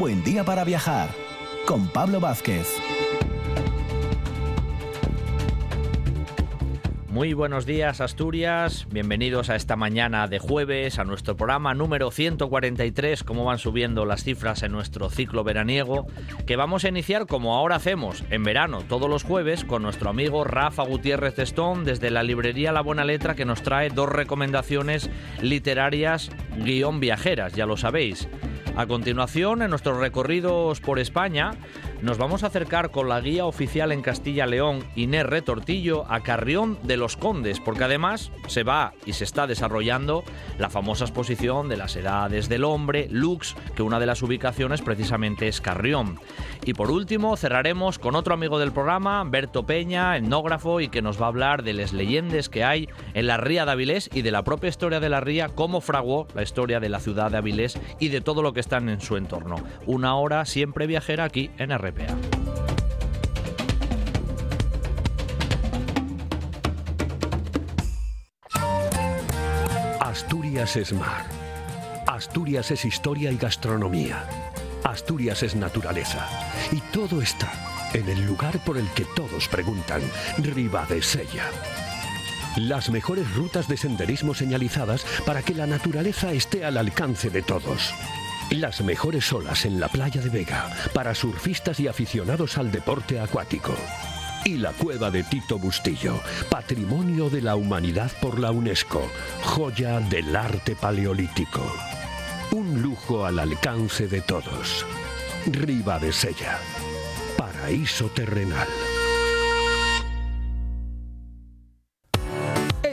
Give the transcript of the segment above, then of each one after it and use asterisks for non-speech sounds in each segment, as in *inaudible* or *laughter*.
buen día para viajar con Pablo Vázquez. Muy buenos días Asturias, bienvenidos a esta mañana de jueves, a nuestro programa número 143, cómo van subiendo las cifras en nuestro ciclo veraniego, que vamos a iniciar como ahora hacemos, en verano, todos los jueves, con nuestro amigo Rafa Gutiérrez Stone desde la librería La Buena Letra que nos trae dos recomendaciones literarias guion viajeras, ya lo sabéis. A continuación, en nuestros recorridos por España, nos vamos a acercar con la guía oficial en Castilla-León, Inés Retortillo, a Carrión de los Condes, porque además se va y se está desarrollando la famosa exposición de las edades del hombre, Lux, que una de las ubicaciones precisamente es Carrión. Y por último, cerraremos con otro amigo del programa, Berto Peña, etnógrafo, y que nos va a hablar de las leyendas que hay en la Ría de Avilés y de la propia historia de la Ría, cómo fraguó la historia de la ciudad de Avilés y de todo lo que están en su entorno. Una hora siempre viajera aquí en Asturias es mar. Asturias es historia y gastronomía. Asturias es naturaleza. Y todo está en el lugar por el que todos preguntan, Ribadesella. Las mejores rutas de senderismo señalizadas para que la naturaleza esté al alcance de todos. Las mejores olas en la playa de Vega para surfistas y aficionados al deporte acuático. Y la cueva de Tito Bustillo, Patrimonio de la Humanidad por la UNESCO, joya del arte paleolítico. Un lujo al alcance de todos. Riva de Sella, paraíso terrenal.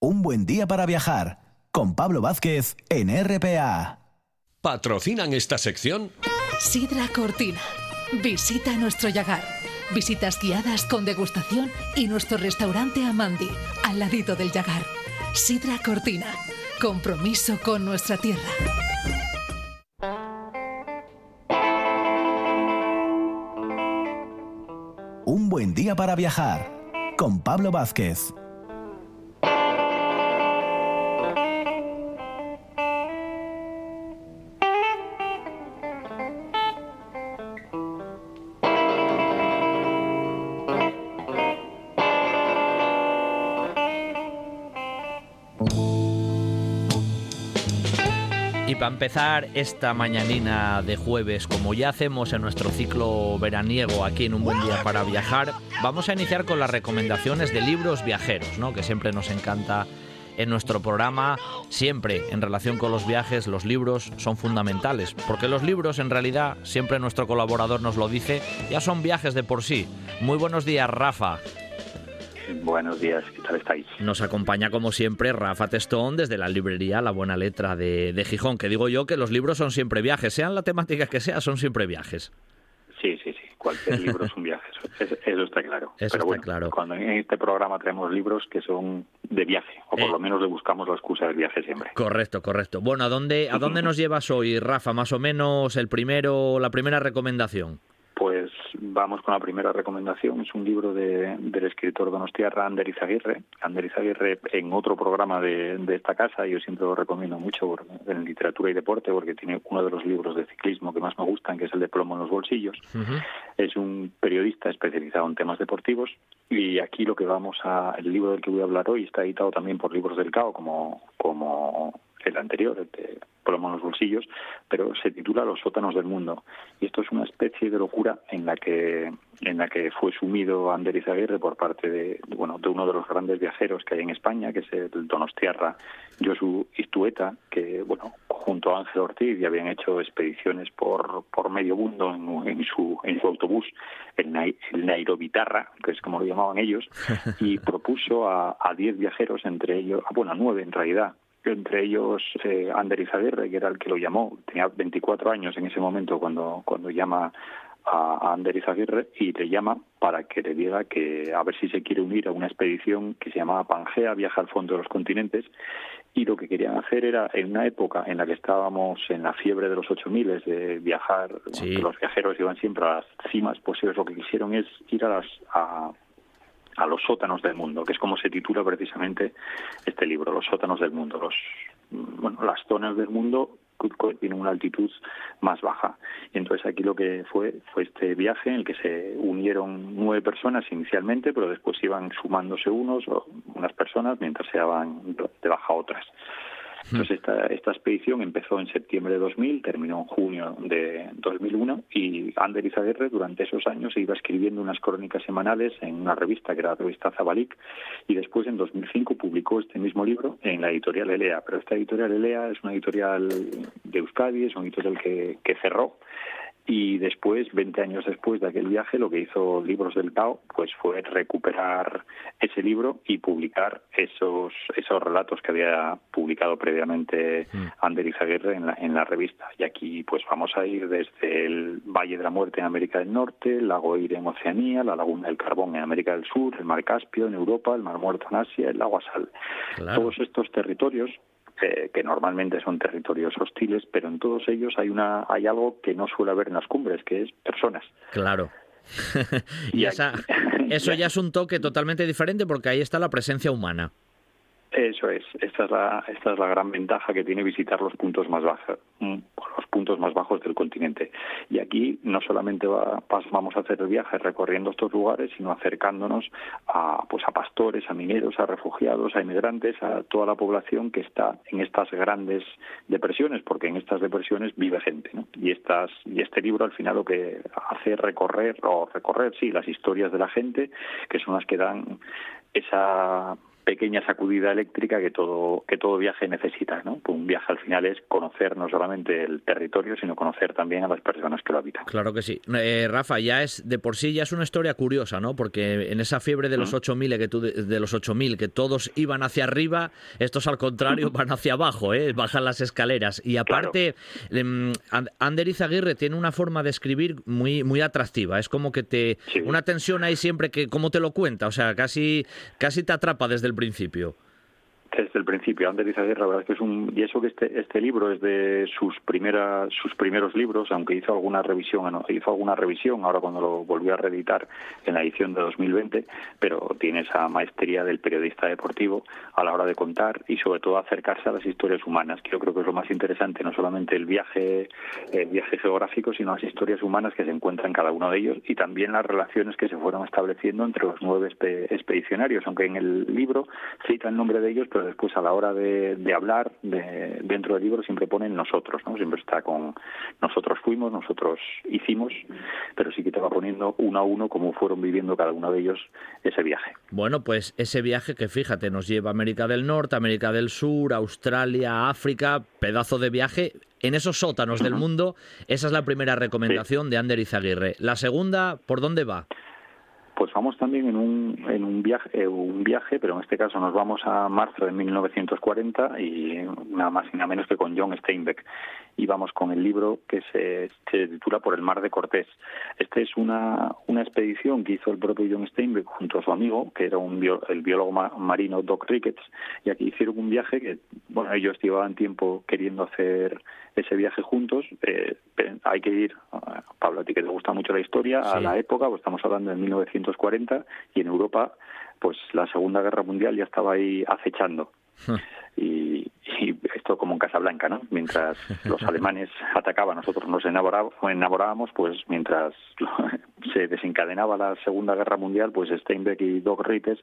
Un buen día para viajar con Pablo Vázquez en RPA. ¿Patrocinan esta sección? Sidra Cortina. Visita nuestro Yagar. Visitas guiadas con degustación y nuestro restaurante Amandi, al ladito del Yagar. Sidra Cortina. Compromiso con nuestra tierra. Un buen día para viajar con Pablo Vázquez. Para empezar esta mañanina de jueves, como ya hacemos en nuestro ciclo veraniego aquí en Un Buen Día para Viajar, vamos a iniciar con las recomendaciones de libros viajeros, ¿no? que siempre nos encanta en nuestro programa. Siempre en relación con los viajes, los libros son fundamentales, porque los libros en realidad, siempre nuestro colaborador nos lo dice, ya son viajes de por sí. Muy buenos días, Rafa. Buenos días, ¿qué tal estáis? Nos acompaña como siempre Rafa Testón desde la librería La Buena Letra de, de, Gijón, que digo yo que los libros son siempre viajes, sean la temática que sea, son siempre viajes. Sí, sí, sí, cualquier libro es un viaje, eso, eso está claro. Eso Pero está bueno, claro. cuando en este programa tenemos libros que son de viaje, o por Eh. lo menos le buscamos la excusa del viaje siempre. Correcto, correcto. Bueno, ¿a dónde, ¿a dónde nos llevas hoy, Rafa? Más o menos el primero, la primera recomendación. Pues vamos con la primera recomendación. Es un libro de, del escritor donostiarra Ander Izaguirre. Ander Izaguirre, en otro programa de, de esta casa, yo siempre lo recomiendo mucho en literatura y deporte, porque tiene uno de los libros de ciclismo que más me gustan, que es el de Plomo en los bolsillos. Es un periodista especializado en temas deportivos y aquí lo que vamos a, el libro del que voy a hablar hoy está editado también por Libros del Cao, como, como el anterior, el de Plomo en los bolsillos, pero se titula Los sótanos del mundo. Y esto es una especie de locura en la que en la que fue sumido Ander Izaguirre por parte de bueno de uno de los grandes viajeros que hay en España, que es el donostiarra Josu Istueta, que bueno junto a Ángel Ortiz ya habían hecho expediciones por por medio mundo en, en su en su autobús, el, Nai- el Nairobitarra, que es como lo llamaban ellos, *laughs* y propuso a a 10 viajeros, entre ellos, bueno, a nueve en realidad, entre ellos eh, Ander Izaguirre, que era el que lo llamó, tenía 24 años en ese momento cuando, cuando llama a, Ander Izaguirre y le llama para que le diga que a ver si se quiere unir a una expedición que se llamaba Pangea, viaja al fondo de los continentes, y lo que querían hacer era, en una época en la que estábamos en la fiebre de los 8000, de viajar, que los viajeros iban siempre a las cimas, pues ellos lo que quisieron es ir a las... A, a los sótanos del mundo, que es como se titula precisamente este libro, los sótanos del mundo, los bueno, las zonas del mundo tienen una altitud más baja. Y entonces aquí lo que fue fue este viaje en el que se unieron nueve personas inicialmente, pero después iban sumándose unos o unas personas mientras se daban de baja otras. Entonces esta, esta expedición empezó en septiembre de 2000, terminó en junio de 2001 y Ander Izaguirre durante esos años iba escribiendo unas crónicas semanales en una revista que era la revista Zabalik y después en 2005 publicó este mismo libro en la editorial Elea. Pero esta editorial Elea es una editorial de Euskadi, es una editorial que, que cerró y después, 20 años después de aquel viaje, lo que hizo Libros del Tao pues fue recuperar ese libro y publicar esos esos relatos que había publicado previamente mm. Ander Izaguirre en la, en la revista. Y aquí pues vamos a ir desde el Valle de la Muerte en América del Norte, el lago Eire en Oceanía, la Laguna del Carbón en América del Sur, el Mar Caspio en Europa, el Mar Muerto en Asia, el lago Sal. Todos estos territorios que normalmente son territorios hostiles, pero en todos ellos hay una hay algo que no suele haber en las cumbres, que es personas. Claro. *laughs* y, esa, *laughs* eso ya es un toque totalmente diferente porque ahí está la presencia humana. Eso es, esta es la, esta es la gran ventaja que tiene visitar los puntos más bajos, mm, los puntos más bajos del continente. Y aquí no solamente va, vamos a hacer el viaje recorriendo estos lugares, sino acercándonos a, pues a pastores, a mineros, a refugiados, a inmigrantes, a toda la población que está en estas grandes depresiones, porque en estas depresiones vive gente, ¿no? Y estas y este libro al final lo que hace es recorrer o recorrer sí las historias de la gente, que son las que dan esa pequeña sacudida eléctrica que todo que todo viaje necesita no un viaje al final es conocer no solamente el territorio sino conocer también a las personas que lo habitan. Claro que sí. Eh, Rafa ya es de por sí ya es una historia curiosa no porque en esa fiebre de los 8000 que tú de los 8000 que todos iban hacia arriba estos al contrario van hacia abajo eh bajan las escaleras. Y aparte em, Ander Izaguirre tiene una forma de escribir muy muy atractiva. Es como que te una tensión ahí siempre que cómo te lo cuenta o sea casi casi te atrapa desde el principio desde el principio. Ander Izaguirre, la verdad es que es un y eso que este este libro es de sus primeras sus primeros libros, aunque hizo alguna revisión, hizo alguna revisión ahora cuando lo volvió a reeditar en la edición de 2020, pero tiene esa maestría del periodista deportivo a la hora de contar y sobre todo acercarse a las historias humanas, que yo creo que es lo más interesante, no solamente el viaje el viaje geográfico, sino las historias humanas que se encuentran en cada uno de ellos y también las relaciones que se fueron estableciendo entre los nueve expedicionarios, aunque en el libro cita el nombre de ellos, pero después a la hora de, hablar de, dentro del libro siempre ponen nosotros, ¿no? Siempre está con nosotros fuimos, nosotros hicimos, pero sí que te va poniendo uno a uno cómo fueron viviendo cada uno de ellos ese viaje. Bueno, pues ese viaje que fíjate, nos lleva a América del Norte, América del Sur, Australia, África, pedazo de viaje en esos sótanos del mundo. Esa es la primera recomendación de Ander Izaguirre. La segunda, ¿por dónde va? Pues vamos también en un, en un viaje, eh, un viaje, pero en este caso nos vamos a marzo de 1940 y nada más y nada menos que con John Steinbeck. Y vamos con el libro que se, titula Por el mar de Cortés. Este es una, una expedición que hizo el propio John Steinbeck junto a su amigo, que era un el biólogo marino Doc Ricketts, y aquí hicieron un viaje que, bueno, ellos llevaban tiempo queriendo hacer ese viaje juntos. Eh, hay que ir, Pablo, a ti que te gusta mucho la historia, a la época, pues estamos hablando de 1940 y en Europa, pues la Segunda Guerra Mundial ya estaba ahí acechando. *laughs* y, esto como en Casablanca, ¿no? Mientras los *laughs* alemanes atacaban, nosotros nos enamorábamos, pues mientras *laughs* se desencadenaba la Segunda Guerra Mundial, pues Steinbeck y Doc Rittes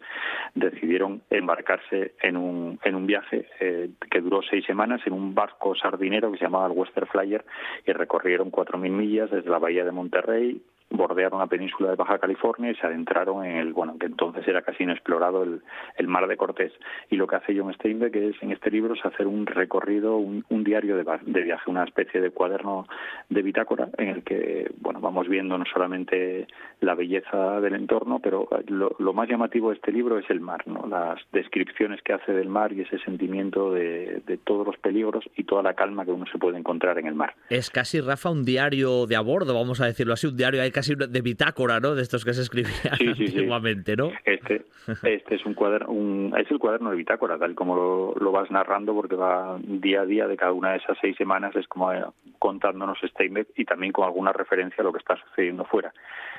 decidieron embarcarse en un, en un viaje eh, que duró seis semanas en un barco sardinero que se llamaba el Western Flyer y recorrieron 4.000 millas desde la bahía de Monterrey bordearon la península de Baja California y se adentraron en el, bueno, que entonces era casi inexplorado el, el mar de Cortés. Y lo que hace John Steinbeck es, en este libro, es hacer un recorrido, un, diario de, de, viaje, una especie de cuaderno de bitácora en el que, bueno, vamos viendo no solamente la belleza del entorno, pero lo, más llamativo de este libro es el mar, ¿no? Las descripciones que hace del mar y ese sentimiento de, de todos los peligros y toda la calma que uno se puede encontrar en el mar. Es casi, Rafa, un diario de a bordo, vamos a decirlo así, un diario hay de bitácora, ¿no? De estos que se escribían *laughs* sí, antiguamente, ¿no? Este, este es un cuaderno, un, es el cuaderno de bitácora, tal como lo, vas narrando, porque va día a día de cada una de esas seis semanas, es como eh, contándonos Steinbeck y también con alguna referencia a lo que está sucediendo fuera,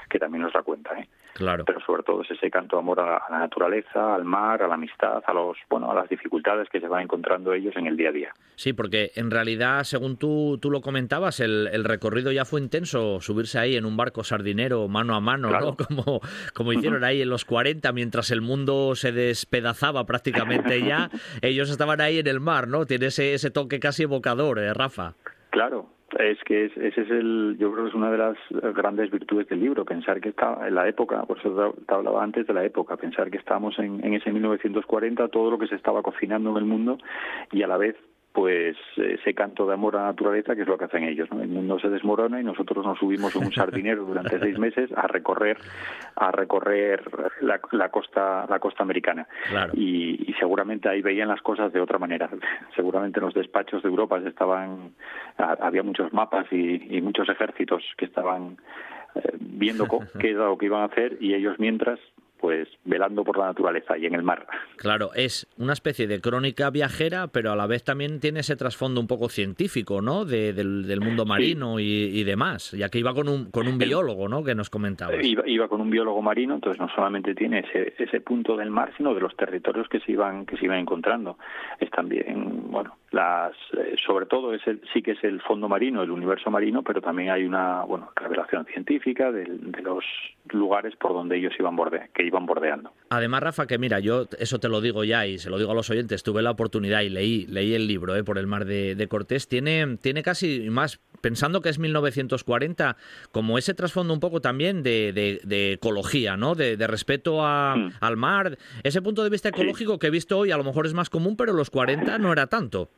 que también nos da cuenta, ¿eh? Claro. Pero sobre todo es ese canto de amor a, la naturaleza, al mar, a la amistad, a los, bueno, a las dificultades que se van encontrando ellos en el día a día. Sí, porque en realidad, según tú, tú lo comentabas, el, el recorrido ya fue intenso, subirse ahí en un barco sardinero mano a mano, ¿no? *laughs* Como, como hicieron ahí en los 40, mientras el mundo se despedazaba prácticamente ya, *laughs* ellos estaban ahí en el mar, ¿no? Tiene ese, ese toque casi evocador, ¿eh, Rafa? Claro, es que ese es el, yo creo que es una de las grandes virtudes del libro, pensar que está en la época, por eso te hablaba antes de la época, pensar que estamos en, en ese 1940, todo lo que se estaba cocinando en el mundo y a la vez pues ese canto de amor a la naturaleza, que es lo que hacen ellos. ¿no? El mundo se desmorona y nosotros nos subimos en un sardinero durante seis meses a recorrer a recorrer la, costa la costa americana. Y, seguramente ahí veían las cosas de otra manera. Seguramente en los despachos de Europa estaban había muchos mapas y, y muchos ejércitos que estaban eh, viendo qué era lo que iban a hacer y ellos mientras pues velando por la naturaleza y en el mar. Claro, es una especie de crónica viajera, pero a la vez también tiene ese trasfondo un poco científico, ¿no? del, mundo marino y, demás, ya que iba con un, con un biólogo, ¿no? Que nos comentaba. Iba, con un biólogo marino, entonces no solamente tiene ese, ese punto del mar, sino de los territorios que se iban que se iban encontrando. Es también, bueno, las eh, sobre todo es sí que es el fondo marino, el universo marino, pero también hay una, bueno, revelación científica de, de los lugares por donde ellos iban borde, que iban bordeando. Además, Rafa, que mira, yo eso te lo digo ya y se lo digo a los oyentes, tuve la oportunidad y leí, leí el libro eh, por el mar de, Cortés, tiene, tiene casi más, pensando que es 1940, como ese trasfondo un poco también de, de, ecología, ¿no? De, respeto a, mm. al mar, ese punto de vista ecológico que he visto hoy a lo mejor es más común, pero los 40 no era tanto.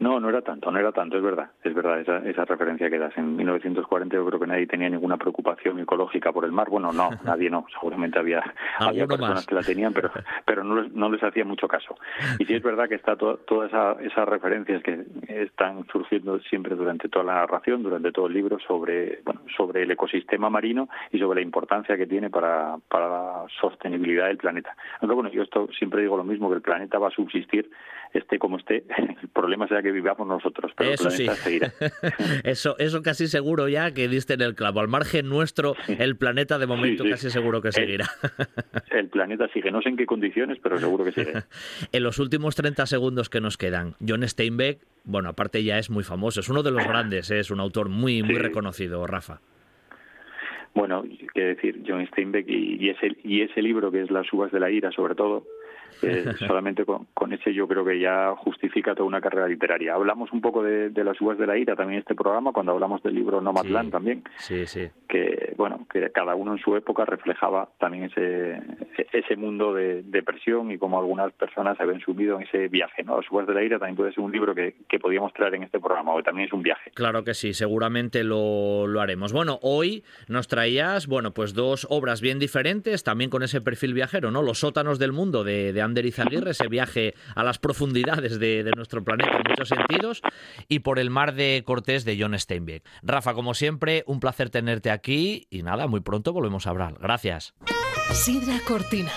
No, no era tanto, no era tanto, es verdad, es verdad esa, esa referencia que das. En 1940 yo creo que nadie tenía ninguna preocupación ecológica por el mar. Bueno, no, *laughs* nadie no, seguramente había, había personas que la tenían, pero, *laughs* pero no, les, no les hacía mucho caso. Y sí es verdad que está todas esas referencias que están surgiendo siempre durante toda la narración, durante todo el libro, sobre, bueno, sobre el ecosistema marino y sobre la importancia que tiene para, para la sostenibilidad del planeta. Aunque bueno, yo esto siempre digo lo mismo, que el planeta va a subsistir esté como esté, *laughs* el problema será que vivamos nosotros, pero eso el planeta sí. seguirá. *laughs* eso, eso casi seguro ya que diste en el clavo. Al margen nuestro, el planeta de momento casi seguro que seguirá. El, planeta sigue, no sé en qué condiciones, pero seguro que sigue. *laughs* en los últimos 30 segundos que nos quedan, John Steinbeck, bueno, aparte ya es muy famoso, es uno de los grandes, ¿eh? es un autor muy, muy reconocido, Rafa. Bueno, qué decir, John Steinbeck y, ese, y ese libro que es Las uvas de la ira, sobre todo, *laughs* solamente con, ese yo creo que ya justifica toda una carrera literaria. Hablamos un poco de, las uvas de la ira también en este programa, cuando hablamos del libro Nomadland también, sí, sí. que bueno, que cada uno en su época reflejaba también ese, ese mundo de depresión y como algunas personas se habían subido en ese viaje. ¿no? Las uvas de la ira también puede ser un libro que, que podíamos traer en este programa, o también es un viaje. Claro que sí, seguramente lo, lo haremos. Bueno, hoy nos traías, bueno, pues dos obras bien diferentes, también con ese perfil viajero, ¿no? Los sótanos del mundo de, de Ander Izaguirre, ese viaje a las profundidades de, nuestro planeta en muchos sentidos, y por el mar de Cortés de John Steinbeck. Rafa, como siempre, un placer tenerte aquí y nada, muy pronto volvemos a hablar. Gracias. Sidra Cortina,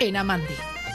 en Amandi.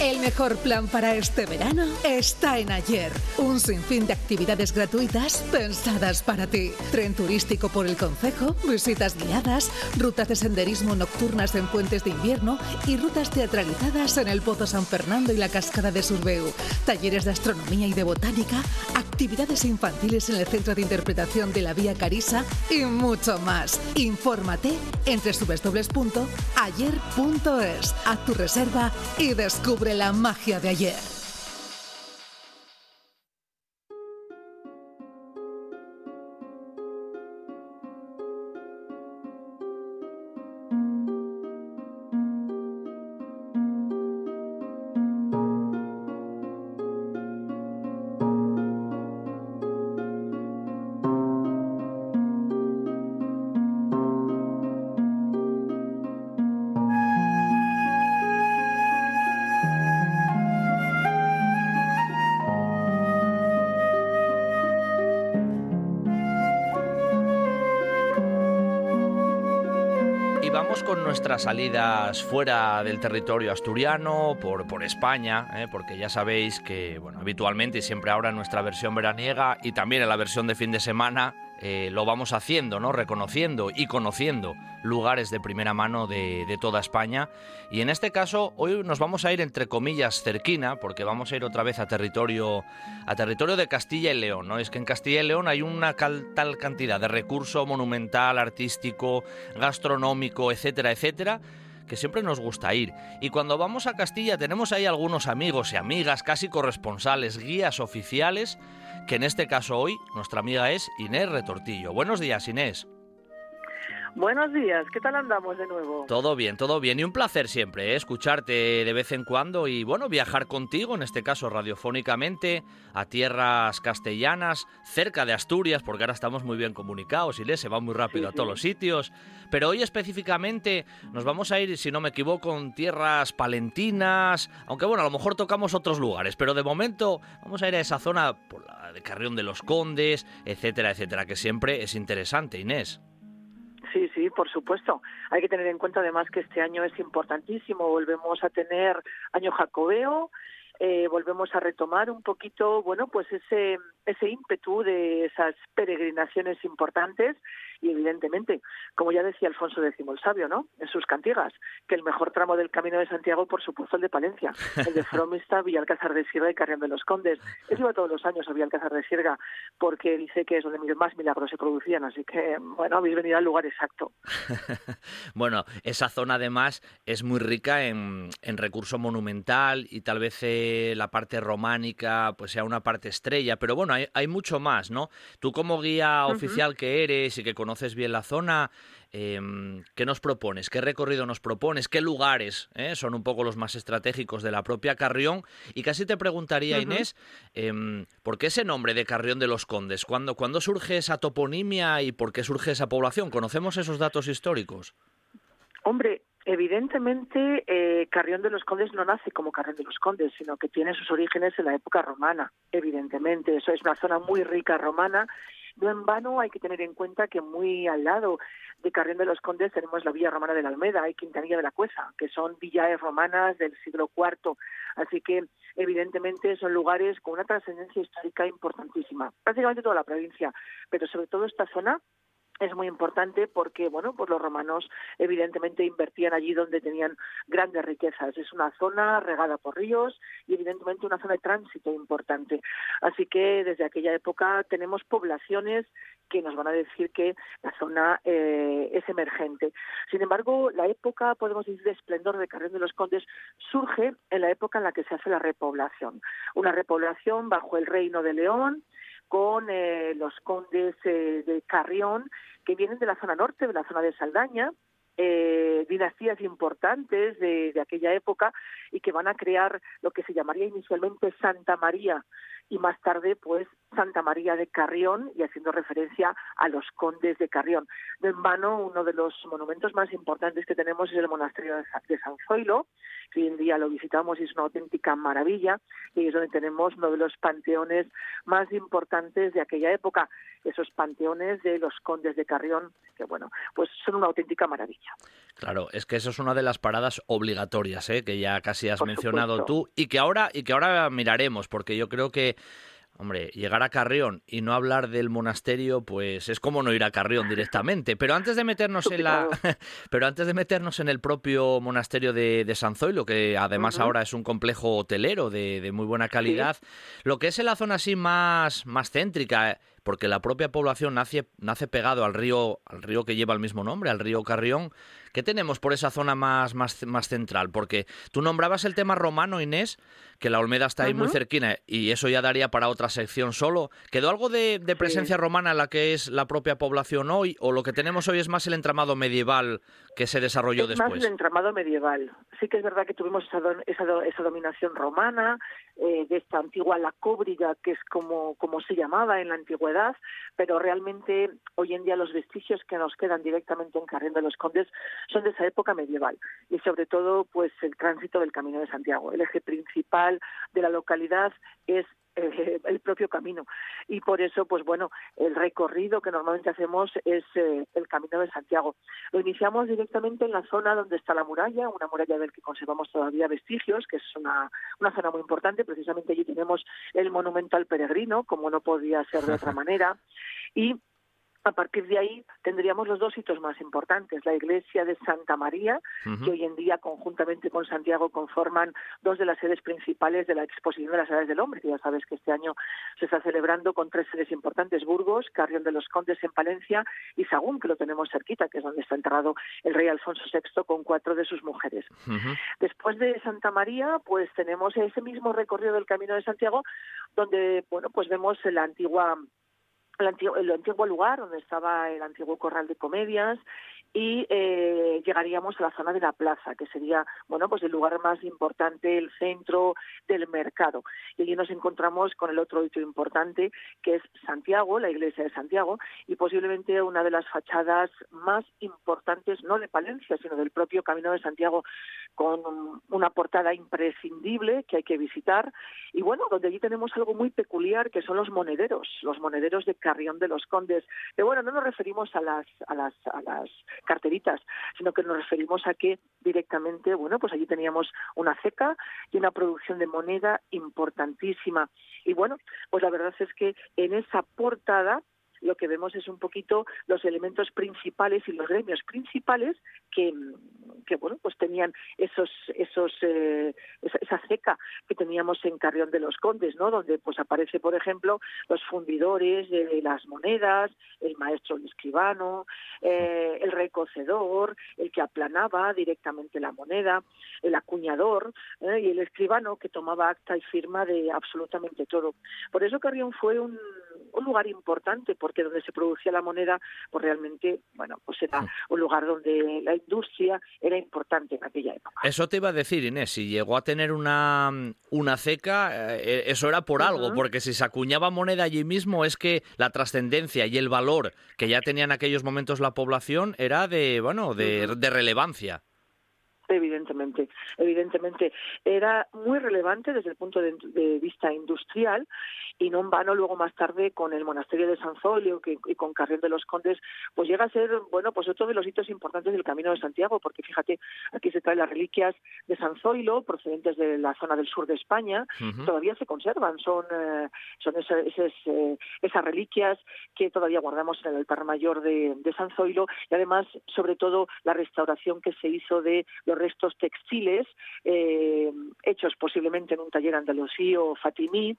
E mejor plan para este verano está en Ayer. Un sinfín de actividades gratuitas pensadas para ti. Tren turístico por el Concejo, visitas guiadas, rutas de senderismo nocturnas en puentes de invierno y rutas teatralizadas en el Pozo San Fernando y la Cascada de Surbeu. Talleres de astronomía y de botánica, actividades infantiles en el Centro de Interpretación de la Vía Carisa y mucho más. Infórmate en www.ayer.es. Haz tu reserva y descubre la magia de ayer. Nuestras salidas fuera del territorio asturiano, por, por España, ¿eh? porque ya sabéis que bueno, habitualmente y siempre ahora en nuestra versión veraniega y también en la versión de fin de semana eh, lo vamos haciendo, ¿no? reconociendo y conociendo lugares de primera mano de, toda España. Y en este caso, hoy nos vamos a ir entre comillas cerquina, porque vamos a ir otra vez a territorio, a territorio de Castilla y León. ¿no? Es que en Castilla y León hay una tal cantidad de recurso monumental, artístico, gastronómico, etcétera, etcétera que siempre nos gusta ir. Y cuando vamos a Castilla tenemos ahí algunos amigos y amigas, casi corresponsales, guías oficiales, que en este caso hoy nuestra amiga es Inés Retortillo. Buenos días, Inés. Buenos días, ¿qué tal andamos de nuevo? Todo bien, todo bien y un placer siempre ¿eh? escucharte de vez en cuando y bueno, viajar contigo, en este caso radiofónicamente, a tierras castellanas, cerca de Asturias, porque ahora estamos muy bien comunicados y se va muy rápido a todos los sitios, pero hoy específicamente nos vamos a ir, si no me equivoco, en tierras palentinas, aunque bueno, a lo mejor tocamos otros lugares, pero de momento vamos a ir a esa zona por la de Carrión de los Condes, etcétera, etcétera, que siempre es interesante, Inés. Sí, sí, por supuesto. Hay que tener en cuenta además que este año es importantísimo. Volvemos a tener año jacobeo, eh, volvemos a retomar un poquito, bueno, pues ese, ese ímpetu de esas peregrinaciones importantes y evidentemente, como ya decía Alfonso X el Sabio, ¿no? En sus cantigas, que el mejor tramo del Camino de Santiago, por supuesto, el de Palencia, el de Fromista, Villalcázar de Sierra y Carrión de los Condes. Él iba todos los años a Villalcázar de Sierra porque dice que es donde más milagros se producían, así que, bueno, habéis venido al lugar exacto. *laughs* bueno, esa zona además es muy rica en, en recurso monumental y tal vez eh, la parte románica pues sea una parte estrella, pero bueno, hay, hay mucho más, ¿no? Tú como guía oficial que eres y que conoces conoces bien la zona, em, ¿qué nos propones? ¿Qué recorrido nos propones? ¿Qué lugares eh, son un poco los más estratégicos de la propia Carrión? Y casi te preguntaría, Inés, em, ¿por qué ese nombre de Carrión de los Condes? ¿Cuándo, ¿Cuándo surge esa toponimia y por qué surge esa población? ¿Conocemos esos datos históricos? Hombre, Evidentemente, eh, Carrión de los Condes no nace como Carrión de los Condes, sino que tiene sus orígenes en la época romana, evidentemente. Eso es una zona muy rica romana no en vano hay que tener en cuenta que muy al lado de Carrión de los Condes tenemos la Villa Romana de la Almeda y Quintanilla de la Cueza, que son villas romanas del siglo IV. Así que, evidentemente, son lugares con una trascendencia histórica importantísima. Prácticamente toda la provincia, pero sobre todo esta zona es muy importante porque, bueno, pues los romanos evidentemente invertían allí donde tenían grandes riquezas. Es una zona regada por ríos y evidentemente una zona de tránsito importante. Así que desde aquella época tenemos poblaciones que nos van a decir que la zona eh, es emergente. Sin embargo, la época, podemos decir, de esplendor de Carrión de los Condes surge en la época en la que se hace la repoblación. Una repoblación bajo el reino de León, con eh, los condes eh, de Carrión, que vienen de la zona norte, de la zona de Saldaña, eh, dinastías importantes de, de aquella época y que van a crear lo que se llamaría inicialmente Santa María. Y más tarde pues Santa María de Carrión y haciendo referencia a los condes de Carrión. De en vano, uno de los monumentos más importantes que tenemos es el monasterio de San Zoilo, que hoy en día lo visitamos y es una auténtica maravilla, y es donde tenemos uno de los panteones más importantes de aquella época, esos panteones de los condes de Carrión, que bueno, pues son una auténtica maravilla. Claro, es que eso es una de las paradas obligatorias, ¿eh? que ya casi has mencionado tú, y que ahora, y que ahora miraremos, porque yo creo que Hombre, llegar a Carrión y no hablar del monasterio, pues es como no ir a Carrión directamente. Pero antes de meternos en la, *laughs* pero antes de meternos en el propio monasterio de, San Zoilo, que además ahora es un complejo hotelero de, muy buena calidad, lo que es en la zona así más, más céntrica, porque la propia población nace, nace pegado al río, al río que lleva el mismo nombre, al río Carrión. ¿Qué tenemos por esa zona más, más, más central? Porque tú nombrabas el tema romano, Inés, que la Olmeda está ahí muy cerquina y eso ya daría para otra sección solo. ¿Quedó algo de, presencia romana en la que es la propia población hoy o lo que tenemos hoy es más el entramado medieval que se desarrolló es después? Más el entramado medieval. Sí que es verdad que tuvimos esa, dominación romana eh, de esta antigua lacóbriga, que es como, como se llamaba en la antigüedad, pero realmente hoy en día los vestigios que nos quedan directamente en Carrión de los Condes son de esa época medieval y sobre todo pues el tránsito del Camino de Santiago. El eje principal de la localidad es eh, el propio camino. Y por eso pues bueno el recorrido que normalmente hacemos es eh, el camino de Santiago. Lo iniciamos directamente en la zona donde está la muralla una muralla del que conservamos todavía vestigios que es una, una zona muy importante. Precisamente allí tenemos el monumento al peregrino como no podía ser de otra *laughs* manera. Y a partir de ahí tendríamos los dos hitos más importantes, la iglesia de Santa María, que hoy en día conjuntamente con Santiago conforman dos de las sedes principales de la exposición de las edades del hombre, que ya sabes que este año se está celebrando con tres sedes importantes, Burgos, Carrión de los Condes en Palencia y Sagún, que lo tenemos cerquita, que es donde está enterrado el rey Alfonso VI con cuatro de sus mujeres. Después de Santa María, pues tenemos ese mismo recorrido del Camino de Santiago, donde, bueno, pues vemos la antigua el antiguo, el antiguo lugar donde estaba el antiguo corral de comedias y eh, llegaríamos a la zona de la plaza, que sería, bueno, pues el lugar más importante, el centro del mercado. Y allí nos encontramos con el otro hito importante, que es Santiago, la iglesia de Santiago, y posiblemente una de las fachadas más importantes, no de Palencia, sino del propio Camino de Santiago, con una portada imprescindible que hay que visitar. Y bueno, donde allí tenemos algo muy peculiar, que son los monederos, los monederos de Carrión de los Condes. Pero bueno, no nos referimos a las, a las, a las carteritas, sino que nos referimos a que directamente, bueno, pues allí teníamos una ceca y una producción de moneda importantísima. Y bueno, pues la verdad es que en esa portada lo que vemos es un poquito los elementos principales y los gremios principales que, que bueno pues tenían esos esos eh, esa, ceca que teníamos en Carrión de los Condes no donde pues aparece por ejemplo los fundidores de las monedas el maestro el escribano eh, el recocedor el que aplanaba directamente la moneda el acuñador eh, y el escribano que tomaba acta y firma de absolutamente todo. Por eso Carrión fue un, un lugar importante porque donde se producía la moneda pues realmente bueno pues era un lugar donde la industria era importante en aquella época. Eso te iba a decir, Inés, si llegó a tener una, una ceca, eh, eso era por algo, porque si se acuñaba moneda allí mismo es que la trascendencia y el valor que ya tenía en aquellos momentos la población era de, bueno, de, de relevancia. Evidentemente, evidentemente. Era muy relevante desde el punto de, vista industrial y no en vano luego más tarde con el monasterio de San Zolio y con Carrión de los Condes, pues llega a ser, bueno, pues otro de los hitos importantes del Camino de Santiago, porque fíjate, aquí se traen las reliquias de San Zoilo, procedentes de la zona del sur de España, todavía se conservan, son, eh, son esas, eh, esas reliquias que todavía guardamos en el altar mayor de, de San Zoilo y además, sobre todo, la restauración que se hizo de los restos textiles eh, hechos posiblemente en un taller andalusí o fatimí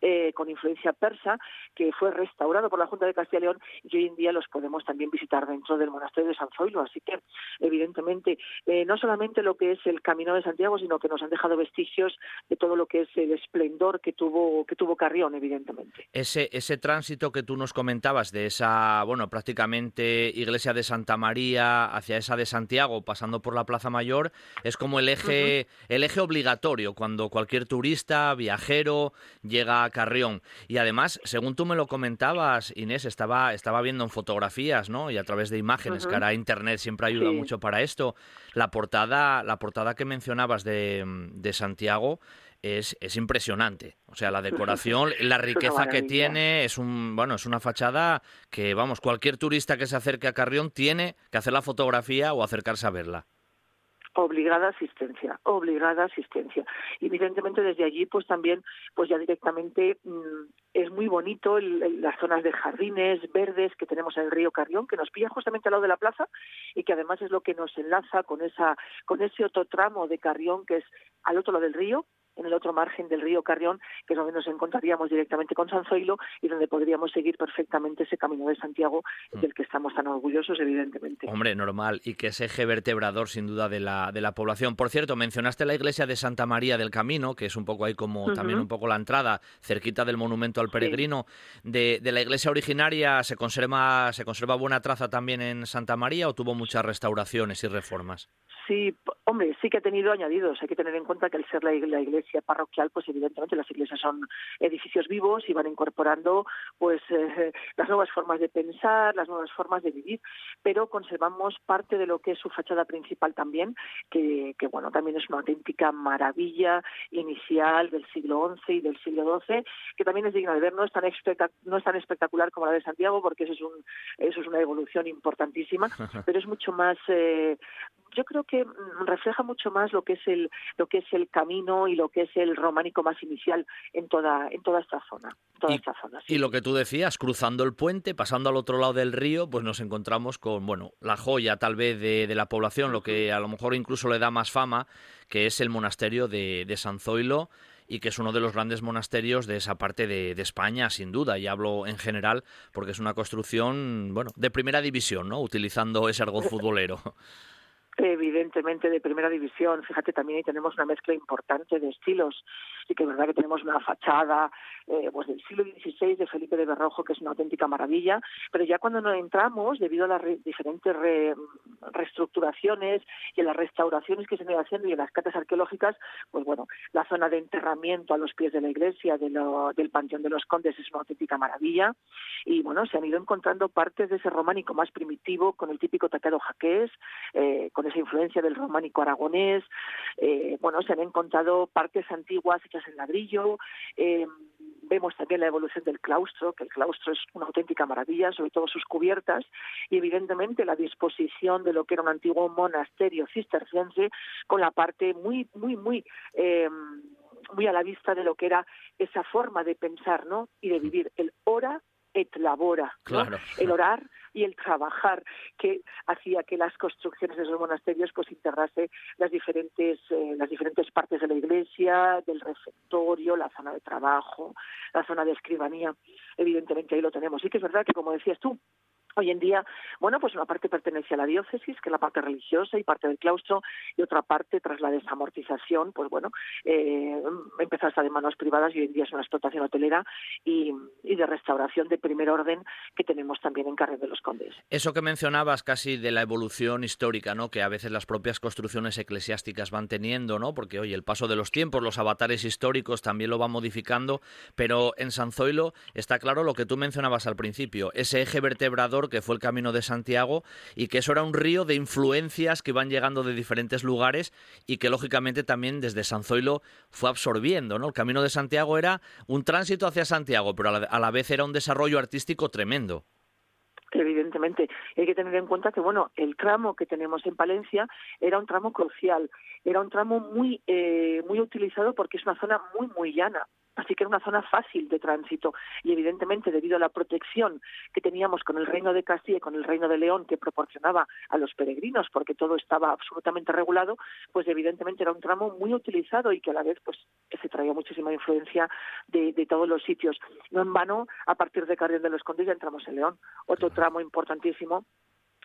eh, con influencia persa, que fue restaurado por la Junta de Castilla y León y hoy en día los podemos también visitar dentro del monasterio de San Zoilo. Así que, evidentemente, eh, no solamente lo que es el Camino de Santiago, sino que nos han dejado vestigios de todo lo que es el esplendor que tuvo, que tuvo Carrión, evidentemente. Ese, ese tránsito que tú nos comentabas de esa, bueno, prácticamente iglesia de Santa María hacia esa de Santiago, pasando por la Plaza Mayor, es como el eje, el eje obligatorio cuando cualquier turista, viajero, llega Carrión. Y además, según tú me lo comentabas, Inés, estaba, estaba viendo en fotografías, ¿no? Y a través de imágenes, que ahora Internet siempre ayuda mucho para esto. La portada, la portada que mencionabas de, de Santiago es, es, impresionante. O sea, la *laughs* decoración, la riqueza que tiene, es un bueno, es una fachada que, vamos, cualquier turista que se acerque a Carrión tiene que hacer la fotografía o acercarse a verla obligada asistencia, obligada asistencia. Y evidentemente desde allí, pues también, pues ya directamente mm, es muy bonito las zonas de jardines verdes que tenemos en el río Carrión, que nos pilla justamente al lado de la plaza y que además es lo que nos enlaza con esa, con ese otro tramo de Carrión que es al otro lado del río, en el otro margen del río Carrión, que es donde nos encontraríamos directamente con San Zoilo y donde podríamos seguir perfectamente ese camino de Santiago mm. del que estamos tan orgullosos, evidentemente. Hombre, normal, y que es eje vertebrador sin duda de la, de la población. Por cierto, mencionaste la iglesia de Santa María del Camino, que es un poco ahí como también un poco la entrada, cerquita del monumento al peregrino. De, de, la iglesia originaria, ¿se conserva, ¿se conserva buena traza también en Santa María o tuvo muchas restauraciones y reformas? Sí, hombre, sí que ha tenido añadidos. Hay que tener en cuenta que al ser la, iglesia parroquial, pues evidentemente las iglesias son edificios vivos y van incorporando pues eh, las nuevas formas de pensar, las nuevas formas de vivir, pero conservamos parte de lo que es su fachada principal también, que, que bueno, también es una auténtica maravilla inicial del siglo XI y del siglo XII, que también es digna de ver. No es tan, no es tan espectacular como la de Santiago, porque eso es, un, eso es una evolución importantísima, *laughs* pero es mucho más, eh, yo creo que mm, refleja mucho más lo que es el lo que es el camino y lo que es el románico más inicial en toda en toda esta zona toda y, esta zona y lo que tú decías cruzando el puente pasando al otro lado del río pues nos encontramos con bueno la joya tal vez de, la población lo que a lo mejor incluso le da más fama que es el monasterio de, de San Zoilo y que es uno de los grandes monasterios de esa parte de, de, España, sin duda, y hablo en general porque es una construcción, bueno, de primera división, ¿no? Utilizando ese argot *laughs* futbolero evidentemente de primera división. Fíjate, también ahí tenemos una mezcla importante de estilos. Sí que es verdad que tenemos una fachada eh, pues del siglo XVI de Felipe de Berrojo, que es una auténtica maravilla, pero ya cuando nos entramos, debido a las diferentes reestructuraciones y a las restauraciones que se han ido haciendo y en las catas arqueológicas, pues bueno, la zona de enterramiento a los pies de la iglesia de del Panteón de los Condes es una auténtica maravilla y bueno, se han ido encontrando partes de ese románico más primitivo con el típico taquero jaqués, eh, esa influencia del románico aragonés, eh, bueno, se han encontrado partes antiguas hechas en ladrillo, eh, vemos también la evolución del claustro, que el claustro es una auténtica maravilla, sobre todo sus cubiertas, y evidentemente la disposición de lo que era un antiguo monasterio cisterciense con la parte muy, muy, muy eh, muy a la vista de lo que era esa forma de pensar, ¿no? Y de vivir el ora et labora, el orar y el trabajar, que hacía que las construcciones de esos monasterios pues integrase las diferentes eh, las diferentes partes de la iglesia, del refectorio, la zona de trabajo, la zona de escribanía. Evidentemente ahí lo tenemos. Y que es verdad que como decías tú, Hoy en día, bueno, pues una parte pertenece a la diócesis, que es la parte religiosa y parte del claustro, y otra parte, tras la desamortización, pues bueno, eh, empezó a estar en manos privadas y hoy en día es una explotación hotelera y, de restauración de primer orden que tenemos también en Carrer de los Condes. Eso que mencionabas casi de la evolución histórica, ¿no? Que a veces las propias construcciones eclesiásticas van teniendo, ¿no? Porque, oye, el paso de los tiempos, los avatares históricos también lo van modificando, pero en San Zoilo está claro lo que tú mencionabas al principio, ese eje vertebrador que fue el Camino de Santiago y que eso era un río de influencias que iban llegando de diferentes lugares y que lógicamente también desde San Zoilo fue absorbiendo, ¿no? El Camino de Santiago era un tránsito hacia Santiago, pero a la, vez era un desarrollo artístico tremendo evidentemente. Hay que tener en cuenta que, bueno, el tramo que tenemos en Palencia era un tramo crucial, era un tramo muy, eh, muy utilizado porque es una zona muy, muy llana Así que era una zona fácil de tránsito. Y evidentemente debido a la protección que teníamos con el Reino de Castilla y con el Reino de León que proporcionaba a los peregrinos porque todo estaba absolutamente regulado, pues evidentemente era un tramo muy utilizado y que a la vez pues se traía muchísima influencia de, de todos los sitios. No en vano, a partir de Carrión de los Condes ya entramos en León, otro tramo importantísimo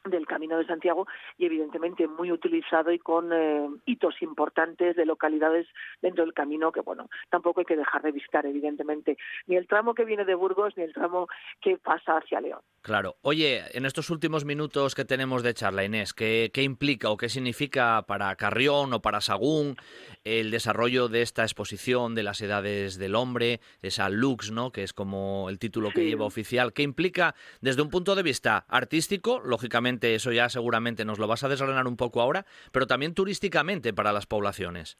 del Camino de Santiago y evidentemente muy utilizado y con eh, hitos importantes de localidades dentro del camino que bueno tampoco hay que dejar de visitar evidentemente ni el tramo que viene de Burgos ni el tramo que pasa hacia León. Claro. Oye, en estos últimos minutos que tenemos de charla, Inés, ¿qué, qué implica o qué significa para Carrión o para Sagún el desarrollo de esta exposición de las edades del hombre, esa Lux, ¿no? que es como el título que Sí. lleva oficial? ¿Qué implica desde un punto de vista artístico? Lógicamente, eso ya seguramente nos lo vas a desgranar un poco ahora, pero también turísticamente para las poblaciones.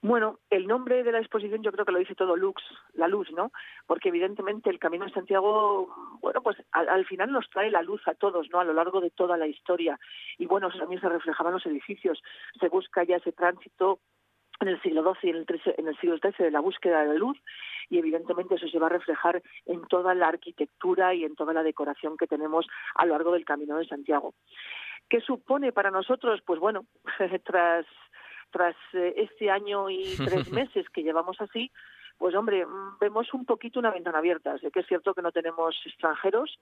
Bueno, el nombre de la exposición yo creo que lo dice todo Lux, la luz, ¿no? Porque evidentemente el Camino de Santiago, bueno, pues al, al final nos trae la luz a todos, ¿no? A lo largo de toda la historia. Y bueno, también se reflejaba en los edificios. Se busca ya ese tránsito en el siglo XII y en el, XIII en el siglo XIII de la búsqueda de la luz y evidentemente eso se va a reflejar en toda la arquitectura y en toda la decoración que tenemos a lo largo del Camino de Santiago. ¿Qué supone para nosotros? Pues bueno, *laughs* tras tras eh, este año y *laughs* tres meses que llevamos así, pues hombre, mm, vemos un poquito una ventana abierta. Sé que es cierto que no tenemos extranjeros,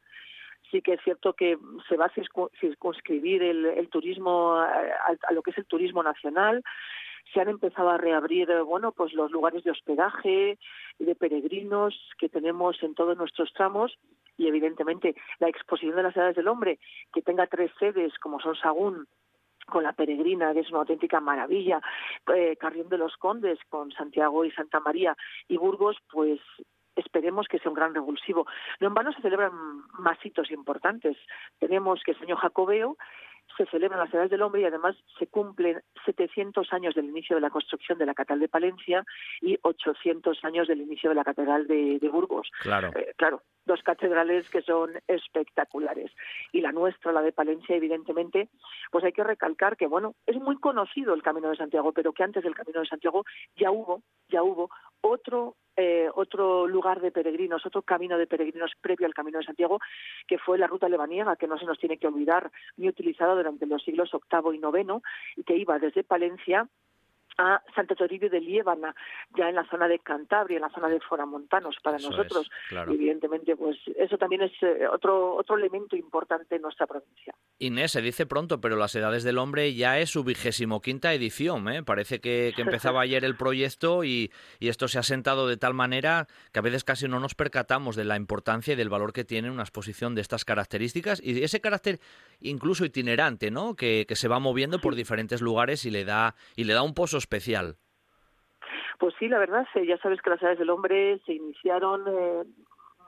sí que es cierto que se va a circu- circunscribir el, el turismo a- a lo que es el turismo nacional. Se han empezado a reabrir, eh, bueno, pues los lugares de hospedaje, de peregrinos que tenemos en todos nuestros tramos y evidentemente la exposición de las edades del hombre, que tenga tres sedes como son Sagún, con la peregrina, que es una auténtica maravilla, eh, Carrión de los Condes con Santiago y Santa María y Burgos, pues esperemos que sea un gran revulsivo. No en vano se celebran más hitos importantes. Tenemos que el señor Jacobeo se celebran las edades del hombre y además se cumplen 700 años del inicio de la construcción de la Catedral de Palencia y 800 años del inicio de la Catedral de, de Burgos. Claro. Eh, claro, dos catedrales que son espectaculares. Y la nuestra, la de Palencia, evidentemente, pues hay que recalcar que, bueno, es muy conocido el Camino de Santiago, pero que antes del Camino de Santiago ya hubo, ya hubo otro eh, otro lugar de peregrinos, otro camino de peregrinos previo al Camino de Santiago, que fue la ruta lebaniega, que no se nos tiene que olvidar, muy utilizada durante los siglos VIII y IX, y que iba desde Palencia a Santo Toribio de Liébana, ya en la zona de Cantabria, en la zona de Foramontanos para Eso nosotros. es, claro. Evidentemente, pues eso también es eh, otro otro elemento importante en nuestra provincia. Inés, se dice pronto, pero las edades del hombre ya es su vigésimo quinta edición. ¿eh? Parece que, que empezaba ayer el proyecto y, y esto se ha sentado de tal manera que a veces casi no nos percatamos de la importancia y del valor que tiene una exposición de estas características y ese carácter incluso itinerante, ¿no? Que, que se va moviendo por diferentes lugares y le da y le da un pozo especial. Pues sí, la verdad, sí, ya sabes que las edades del hombre se iniciaron, eh,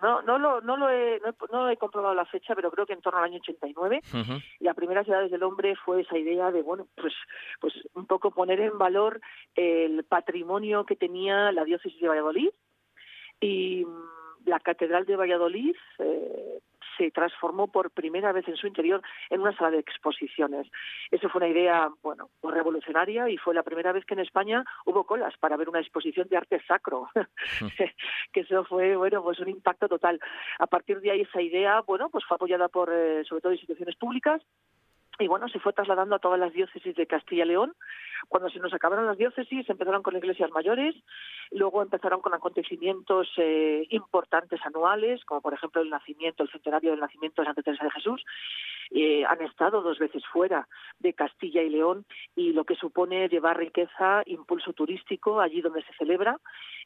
no, no, lo, no, lo he, no, he, no he comprobado la fecha, pero creo que en torno al año 89. Ujú. Y las primeras edades del hombre fue esa idea de, bueno, pues, pues un poco poner en valor el patrimonio que tenía la diócesis de Valladolid y mm, la catedral de Valladolid eh, se transformó por primera vez en su interior en una sala de exposiciones. Eso fue una idea, bueno, pues revolucionaria y fue la primera vez que en España hubo colas para ver una exposición de arte sacro. *laughs* que eso fue, bueno, pues un impacto total. A partir de ahí esa idea, bueno, pues fue apoyada por, eh, sobre todo, instituciones públicas y bueno, se fue trasladando a todas las diócesis de Castilla y León. Cuando se nos acabaron las diócesis, empezaron con iglesias mayores, luego empezaron con acontecimientos eh, importantes anuales, como por ejemplo el nacimiento, el centenario del nacimiento de Santa Teresa de Jesús. Eh, han estado dos veces fuera de Castilla y León y lo que supone llevar riqueza, impulso turístico allí donde se celebra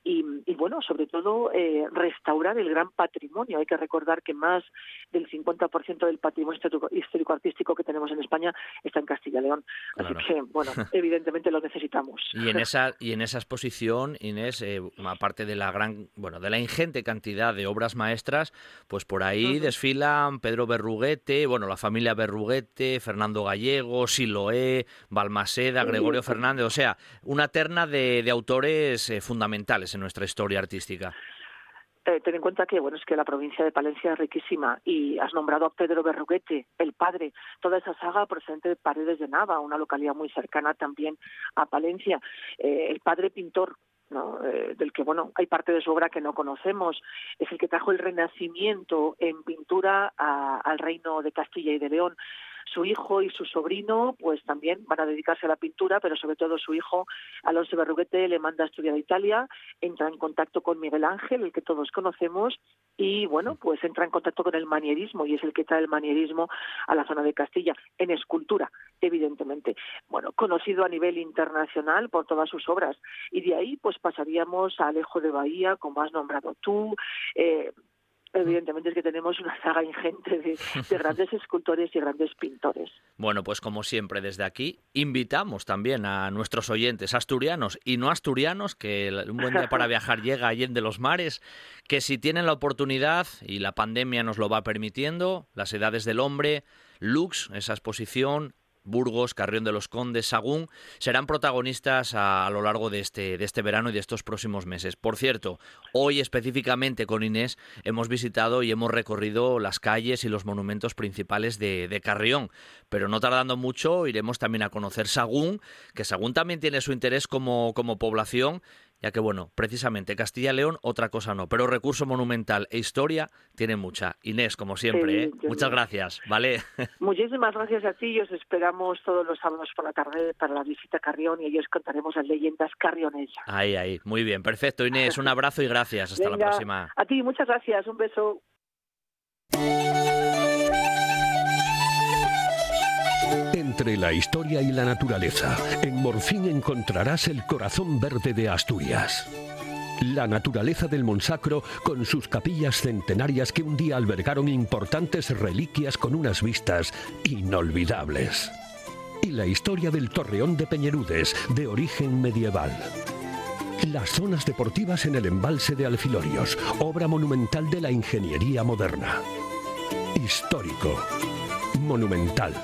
y, y bueno, sobre todo eh, restaurar el gran patrimonio. Hay que recordar que más del 50% del patrimonio histórico-artístico que tenemos en España está en Castilla y León. Claro. Así que, bueno, *laughs* evidentemente lo necesitamos. Y en esa y en esa exposición, Inés, eh, aparte de la gran, bueno, de la ingente cantidad de obras maestras, pues por ahí desfilan Pedro Berruguete, bueno, la familia Berruguete, Fernando Gallego, Siloé, Balmaseda. Gregorio Fernández, o sea, una terna de, de autores eh, fundamentales en nuestra historia artística. Eh, ten en cuenta que bueno es que la provincia de Palencia es riquísima y has nombrado a Pedro Berruguete, el padre, toda esa saga procedente de Paredes de Nava, una localidad muy cercana también a Palencia. Eh, el padre pintor eh, del que bueno hay parte de su obra que no conocemos. Es el que trajo el Renacimiento en pintura al reino de Castilla y de León su hijo y su sobrino pues también van a dedicarse a la pintura, pero sobre todo su hijo Alonso Berruguete le manda a estudiar a Italia, entra en contacto con Miguel Ángel, el que todos conocemos, y bueno, pues entra en contacto con el manierismo y es el que trae el manierismo a la zona de Castilla, en escultura, evidentemente. Bueno, conocido a nivel internacional por todas sus obras. Y de ahí pues pasaríamos a Alejo de Bahía, como has nombrado tú, eh, evidentemente es que tenemos una saga ingente de, grandes *laughs* escultores y grandes pintores. Bueno, pues como siempre desde aquí invitamos también a nuestros oyentes asturianos y no asturianos, que un buen día para *laughs* viajar llega allende los mares, que si tienen la oportunidad y la pandemia nos lo va permitiendo, las edades del hombre, Lux, esa exposición, Burgos, Carrión de los Condes, Sagún, serán protagonistas a, lo largo de este, de este verano y de estos próximos meses. Por cierto, hoy específicamente con Inés hemos visitado y hemos recorrido las calles y los monumentos principales de, Carrión, pero no tardando mucho iremos también a conocer Sagún, que Sagún también tiene su interés como, como población ya que bueno, precisamente Castilla-León otra cosa no, pero recurso monumental e historia tiene mucha. Inés, como siempre, ¿eh? muchas gracias, ¿vale? *laughs* Muchísimas gracias a ti y os esperamos todos los sábados por la tarde para la visita a Carrión y ellos contaremos las leyendas carrionesas. Ahí, ahí, muy bien, perfecto Inés, un abrazo y gracias, hasta la próxima. A ti, muchas gracias, un beso. Entre la historia y la naturaleza, en Morfín encontrarás el corazón verde de Asturias. La naturaleza del Monsacro con sus capillas centenarias que un día albergaron importantes reliquias con unas vistas inolvidables. Y la historia del Torreón de Peñerudes, de origen medieval. Las zonas deportivas en el embalse de Alfilorios, obra monumental de la ingeniería moderna. Histórico. Monumental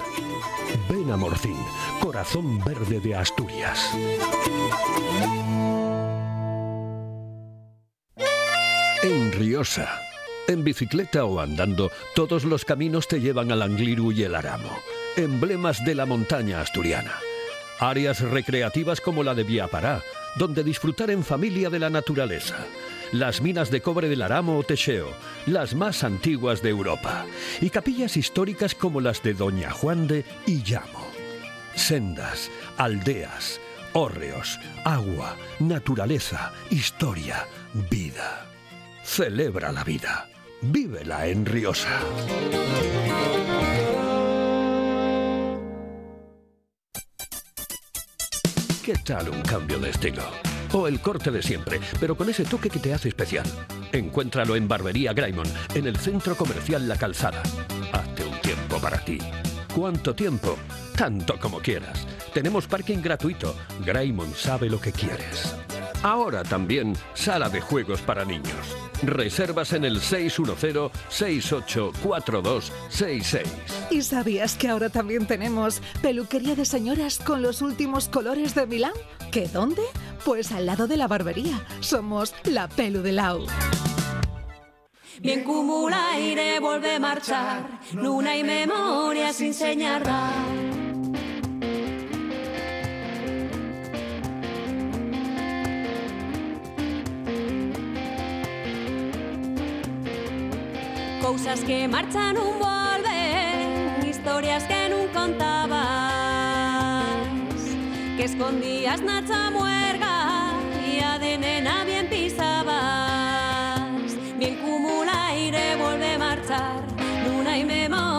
Ven a Morcín, corazón verde de Asturias. En Riosa, en bicicleta o andando, todos los caminos te llevan al Angliru y el Aramo, emblemas de la montaña asturiana. Áreas recreativas como la de Viapará, donde disfrutar en familia de la naturaleza las minas de cobre del Aramo o Techeo, las más antiguas de Europa, y capillas históricas como las de Doña Juan de Illamo. Sendas, aldeas, hórreos, agua, naturaleza, historia, vida. Celebra la vida. Vívela en Riosa. ¿Qué tal un cambio de estilo? O el corte de siempre, pero con ese toque que te hace especial. Encuéntralo en Barbería Graymon, en el centro comercial La Calzada. Hazte un tiempo para ti. ¿Cuánto tiempo? Tanto como quieras. Tenemos parking gratuito. Graymon sabe lo que quieres. Ahora también sala de juegos para niños. Reservas en el 610-684266. ¿Y sabías que ahora también tenemos peluquería de señoras con los últimos colores de Milán? ¿Qué dónde? Pues al lado de la barbería. Somos la Pelu de Lau. Bien cumula aire, vuelve a marchar, luna y memoria sin señalar. Cosas que marchan un vuelven, historias que nunca contabas, que escondías nacha muerga y a de nena bien pisabas. Bien cumula vuelve a marchar, luna y memoria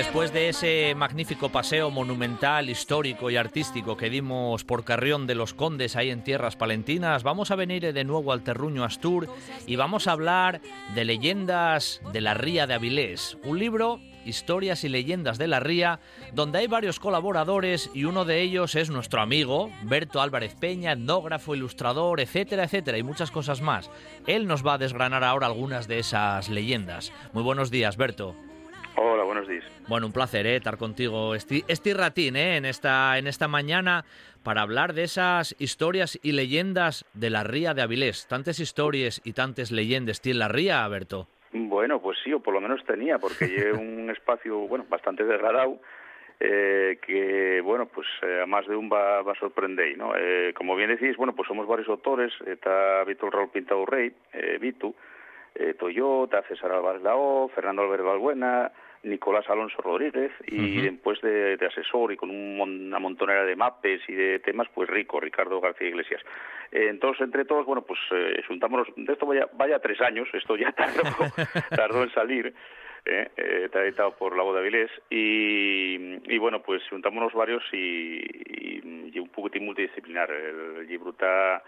después de ese magnífico paseo monumental, histórico y artístico que dimos por Carrión de los Condes ahí en tierras palentinas, vamos a venir de nuevo al terruño Astur y vamos a hablar de leyendas de la Ría de Avilés, un libro Historias y leyendas de la Ría, donde hay varios colaboradores y uno de ellos es nuestro amigo Berto Álvarez Peña, etnógrafo, ilustrador, etcétera, etcétera, y muchas cosas más. Él nos va a desgranar ahora algunas de esas leyendas. Muy buenos días, Berto. Hola, buenos días. Bueno, un placer ¿eh? estar contigo este, este ratín ¿eh? en, esta, en esta mañana para hablar de esas historias y leyendas de la ría de Avilés. Tantas historias y tantas leyendas tiene la ría, Berto. Bueno, pues sí, o por lo menos tenía, porque llevé un *laughs* espacio bueno bastante degradado eh, que, bueno, pues eh, a más de un va, va a sorprender, ¿no? Como bien decís, bueno, pues somos varios autores, está Víctor Raúl Pintado Rey, eh, Vitu, Toyota, César Álvarez Lao, Fernando Álvarez Balbuena, Nicolás Alonso Rodríguez y después de, de asesor y con un una montonera de mapes y de temas, pues rico, Ricardo García Iglesias. Eh, entonces, entre todos, bueno, pues eh, juntamos, de esto vaya, vaya tres años, esto ya *laughs* tardó, *laughs* tardó en salir, eh, eh, está editado por La Voz de Avilés, y, y bueno, pues juntámonos varios y, y, y un poquitín multidisciplinar. El libro está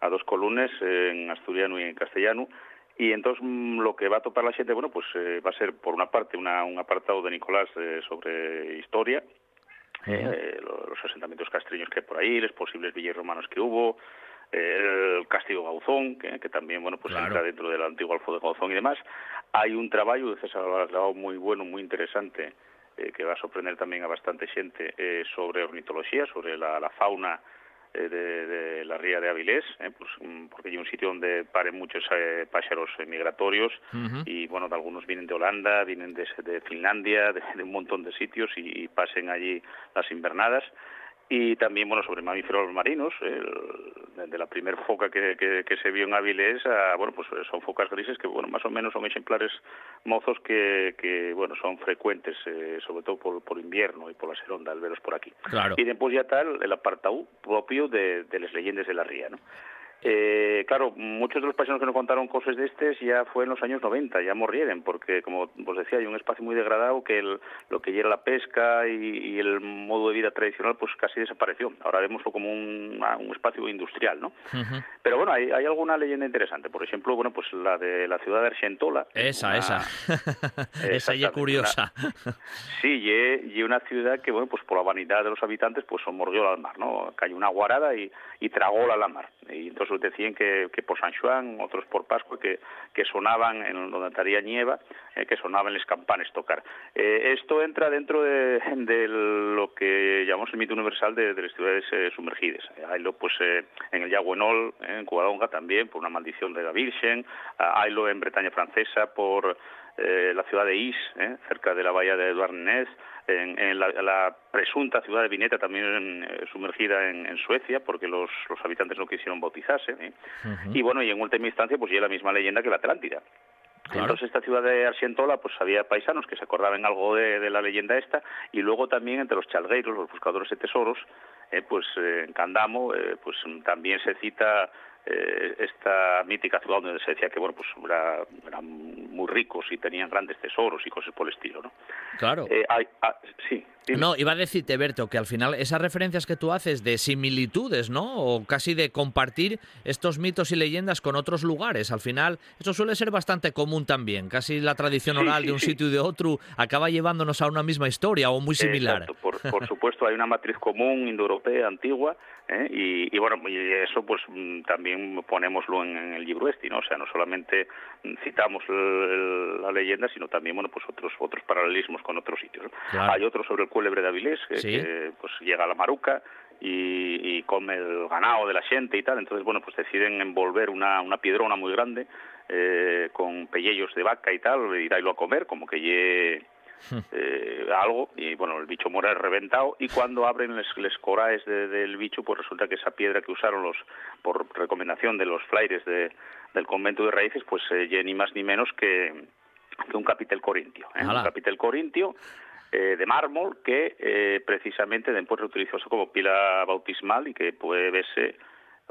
a dos columnas, en asturiano y en castellano, y entonces mm, lo que va a topar la gente, bueno, pues eh, va a ser por una parte una, un apartado de Nicolás eh, sobre historia, eh, lo- los asentamientos castreños que hay por ahí, los posibles villas romanos que hubo, eh, el castillo Gauzón, que, que también bueno pues Claro. entra dentro del antiguo Alfo de Gauzón y demás. Hay un trabajo de César Laslao muy bueno, muy interesante, eh, que va a sorprender también a bastante gente eh, sobre ornitología, sobre la, la fauna de, de la ría de Avilés, eh, pues, mm, porque hay un sitio donde paren muchos eh, pájaros eh, migratorios y bueno, de algunos vienen de Holanda, vienen de, de Finlandia, *laughs* de, de un montón de sitios y, y pasen allí las invernadas. Y también, bueno, sobre mamíferos marinos, el- de la primer foca que, que, que se vio en Avilés, a, bueno, pues son focas grises que, bueno, más o menos son ejemplares mozos que, que bueno, son frecuentes, eh, sobre todo por, por invierno y por la seronda, al veros por aquí. Claro. Y después ya tal el apartado propio de, de las leyendas de la ría, ¿no? Eh, claro, muchos de los paisanos que nos contaron cosas de estos ya fue en los años 90, ya morrieron, porque como os decía, hay un espacio muy degradado que el- lo que era la pesca y, y el modo de vida tradicional pues casi desapareció. Ahora vemoslo como un, un espacio industrial, ¿no? Pero bueno, hay, hay alguna leyenda interesante. Por ejemplo, bueno, pues la de la ciudad de Argentola. Esa, una- esa. *laughs* esa ya curiosa. *laughs* Sí, y, y una ciudad que, bueno, pues por la vanidad de los habitantes, pues son mordió al mar, ¿no? Cayó una guarada y, y tragó la mar. Y entonces decían que, por San Juan, otros por Pascua, que, sonaban en donde estaría nieva, eh, que sonaban las campanas tocar. Eh, esto entra dentro de, lo que llamamos el mito universal de, de las ciudades eh, sumergidas. Haylo, pues, en el Yaguenol, eh, en Covadonga también, por una maldición de la Virgen. Ah, haylo en Bretaña francesa por eh, la ciudad de Is, eh, cerca de la bahía de Douarnenez, en, en la, la presunta ciudad de Vineta también eh, sumergida en, en Suecia porque los, los habitantes no quisieron bautizarse y bueno y en última instancia pues ya la misma leyenda que la Atlántida. Claro. entonces esta ciudad de Argentola pues había paisanos que se acordaban algo de, de la leyenda esta y luego también entre los chalgueiros los buscadores de tesoros eh, pues eh, en Candamo eh, pues también se cita esta mítica ciudad donde se decía que bueno pues era- eran muy ricos y tenían grandes tesoros y cosas por el estilo no Claro. Eh, hay- ah, sí dime. No, iba a decirte, Berto, que al final esas referencias que tú haces de similitudes, ¿no? O casi de compartir estos mitos y leyendas con otros lugares. Al final, eso suele ser bastante común también. Casi la tradición Sí, oral sí, de un sí. sitio y de otro acaba llevándonos a una misma historia o muy similar. Exacto, por, por *laughs* supuesto hay una matriz común indoeuropea antigua ¿eh? y, y bueno y eso pues mm, también ponémoslo en, en el libro este, ¿no? O sea, no solamente mm, citamos el- la leyenda, sino también bueno pues otros otros paralelismos con otros sitios. ¿no? Claro. Hay otro sobre el cuélebre de Avilés que, Sí. que, pues llega a la Maruca y, y come el ganado de la gente y tal, entonces bueno pues deciden envolver una, una piedrona muy grande eh, con pellejos de vaca y tal, y darlo a comer, como que lle *laughs* eh, algo y bueno el bicho muere reventado y cuando abren les, les coraes de- del bicho pues resulta que esa piedra que usaron los por recomendación de los flaires de- del convento de raíces pues eh, lle ni más ni menos que, que un capitel corintio ¿eh? Un capitel corintio eh, de mármol que eh, precisamente después reutilizóse como pila bautismal y que puede verse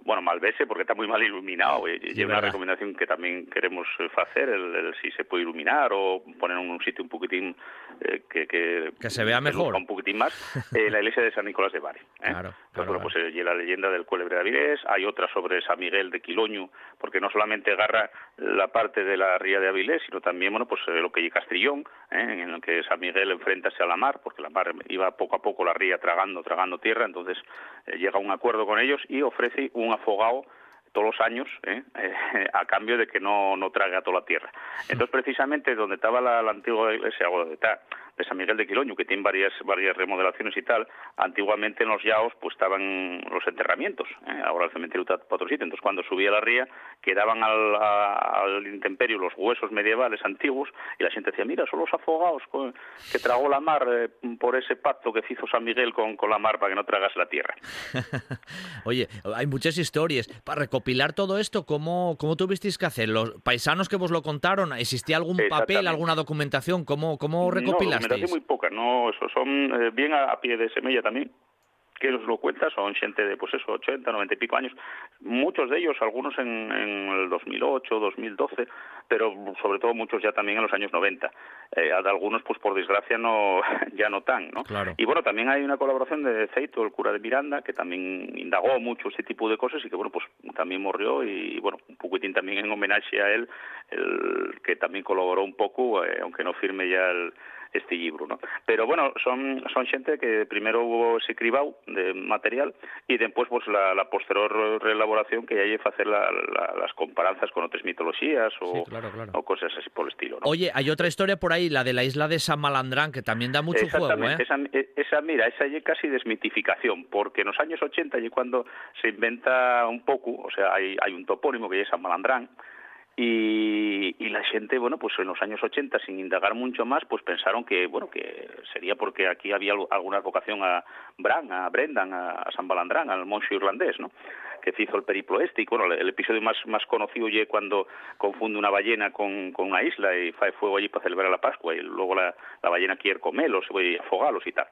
bueno, mal verse porque está muy mal iluminado. eh, Y es una verdad. recomendación que también queremos eh, hacer, el, el si se puede iluminar o poner en un sitio un poquitín eh, que, que, Que se vea mejor. un poquitín más, eh, la iglesia de San Nicolás de Bari. ¿eh? Claro, Entonces, claro, bueno, pues eh, y la leyenda del cuélebre de Avilés, hay otra sobre San Miguel de Quiloño, porque no solamente agarra la parte de la ría de Avilés, sino también, bueno, pues eh, lo que hay Castrillón, ¿eh? en el que San Miguel enfrentase a la mar, porque la mar iba poco a poco la ría tragando, tragando tierra, entonces eh, llega a un acuerdo con ellos y ofrece un afogado todos los años ¿eh? Eh, a cambio de que no, no trague a toda la tierra. Entonces, precisamente donde estaba la, la antigua iglesia, o donde está, de San Miguel de Quiloño, que tiene varias, varias remodelaciones y tal, antiguamente en los yaos pues estaban los enterramientos, ¿eh? ahora el cementerio está otro sitio, entonces cuando subía la ría, que daban al, al intemperio los huesos medievales antiguos y la gente decía, mira, son los afogados que tragó la mar eh, por ese pacto que hizo San Miguel con, con la mar para que no tragas la tierra. *laughs* Oye, hay muchas historias. Para recopilar todo esto, ¿cómo, cómo tuvisteis que hacer? ¿Los paisanos que vos lo contaron? ¿Existía algún papel, alguna documentación? ¿Cómo, cómo recopilasteis? Documentación muy poca. No, eso son eh, bien a, a pie de semilla también que nos lo cuenta son gente de, pues eso, 80, 90 y pico años, muchos de ellos, algunos en, en el 2008, 2012, pero sobre todo muchos ya también en los años 90. Eh, algunos, pues por desgracia, no *laughs* ya no tan, ¿no? Y bueno, también hay una colaboración de Ceito, el cura de Miranda, que también indagó mucho este tipo de cosas y que, bueno, pues también murió y, bueno, un poquitín también en homenaje a él, el que también colaboró un poco, eh, aunque no firme ya el este libro, ¿no? Pero bueno, son son xente que primero hubo ese cribau de material y después pues la, la posterior reelaboración que hay facer la, la, las comparanzas con otras mitologías o, sí, claro, claro. o cosas así por el estilo, ¿no? Oye, hay otra historia por ahí, la de la isla de San Malandrán, que también da mucho juego, ¿eh? Esa, esa, mira, esa es casi desmitificación, porque en los años 80 y cuando se inventa un poco, o sea, hay, hay un topónimo que es San Malandrán, y, la gente, bueno, pues en los años 80, sin indagar mucho más, pues pensaron que, bueno, que sería porque aquí había alguna vocación a Bran, a Brendan, a, San Balandrán, al monje irlandés, ¿no? Que se hizo el periplo este. Y bueno, el episodio más, más conocido es cuando confunde una ballena con, con una isla y fae fuego allí para celebrar la Pascua y luego la, la ballena quiere comerlos y afogarlos y tal.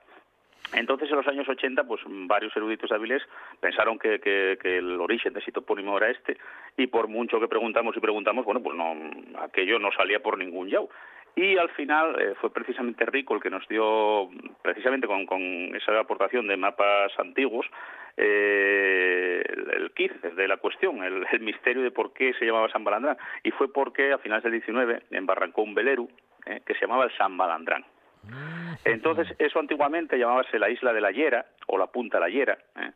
Entonces, en los años 80, pues varios eruditos hábiles pensaron que, el origen de ese topónimo era este, y por mucho que preguntamos y preguntamos, bueno, pues no, aquello no salía por ningún yao. Y al final eh, fue precisamente Rico el que nos dio, precisamente con, esa aportación de mapas antiguos, eh, el, kit de la cuestión, el, misterio de por qué se llamaba San Balandrán. Y fue porque a finales del 19 embarrancó un velero eh, que se llamaba el San Balandrán. Entonces, eso antiguamente llamábase la isla de la Hiera o la Punta de la Hiera. ¿eh?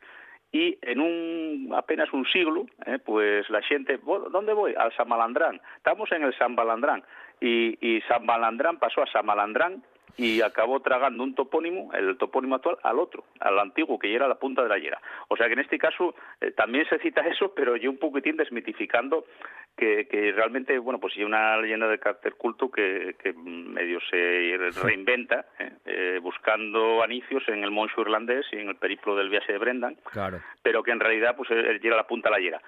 Y en un apenas un siglo, ¿eh? pues la gente, ¿dónde voy? Al San Malandrán. Estamos en el San Balandrán. Y, y San Balandrán pasó a San Malandrán y acabó tragando un topónimo, el topónimo actual, al otro, al antiguo, que ya era la punta de la hiera. O sea que en este caso eh, también se cita eso, pero yo un poquitín desmitificando que, que realmente, bueno, pues hay una leyenda de carácter culto que, que medio se reinventa, eh, eh, buscando anicios en el moncho irlandés y en el periplo del viaje de Brendan, claro. pero que en realidad pues era la punta de la hiera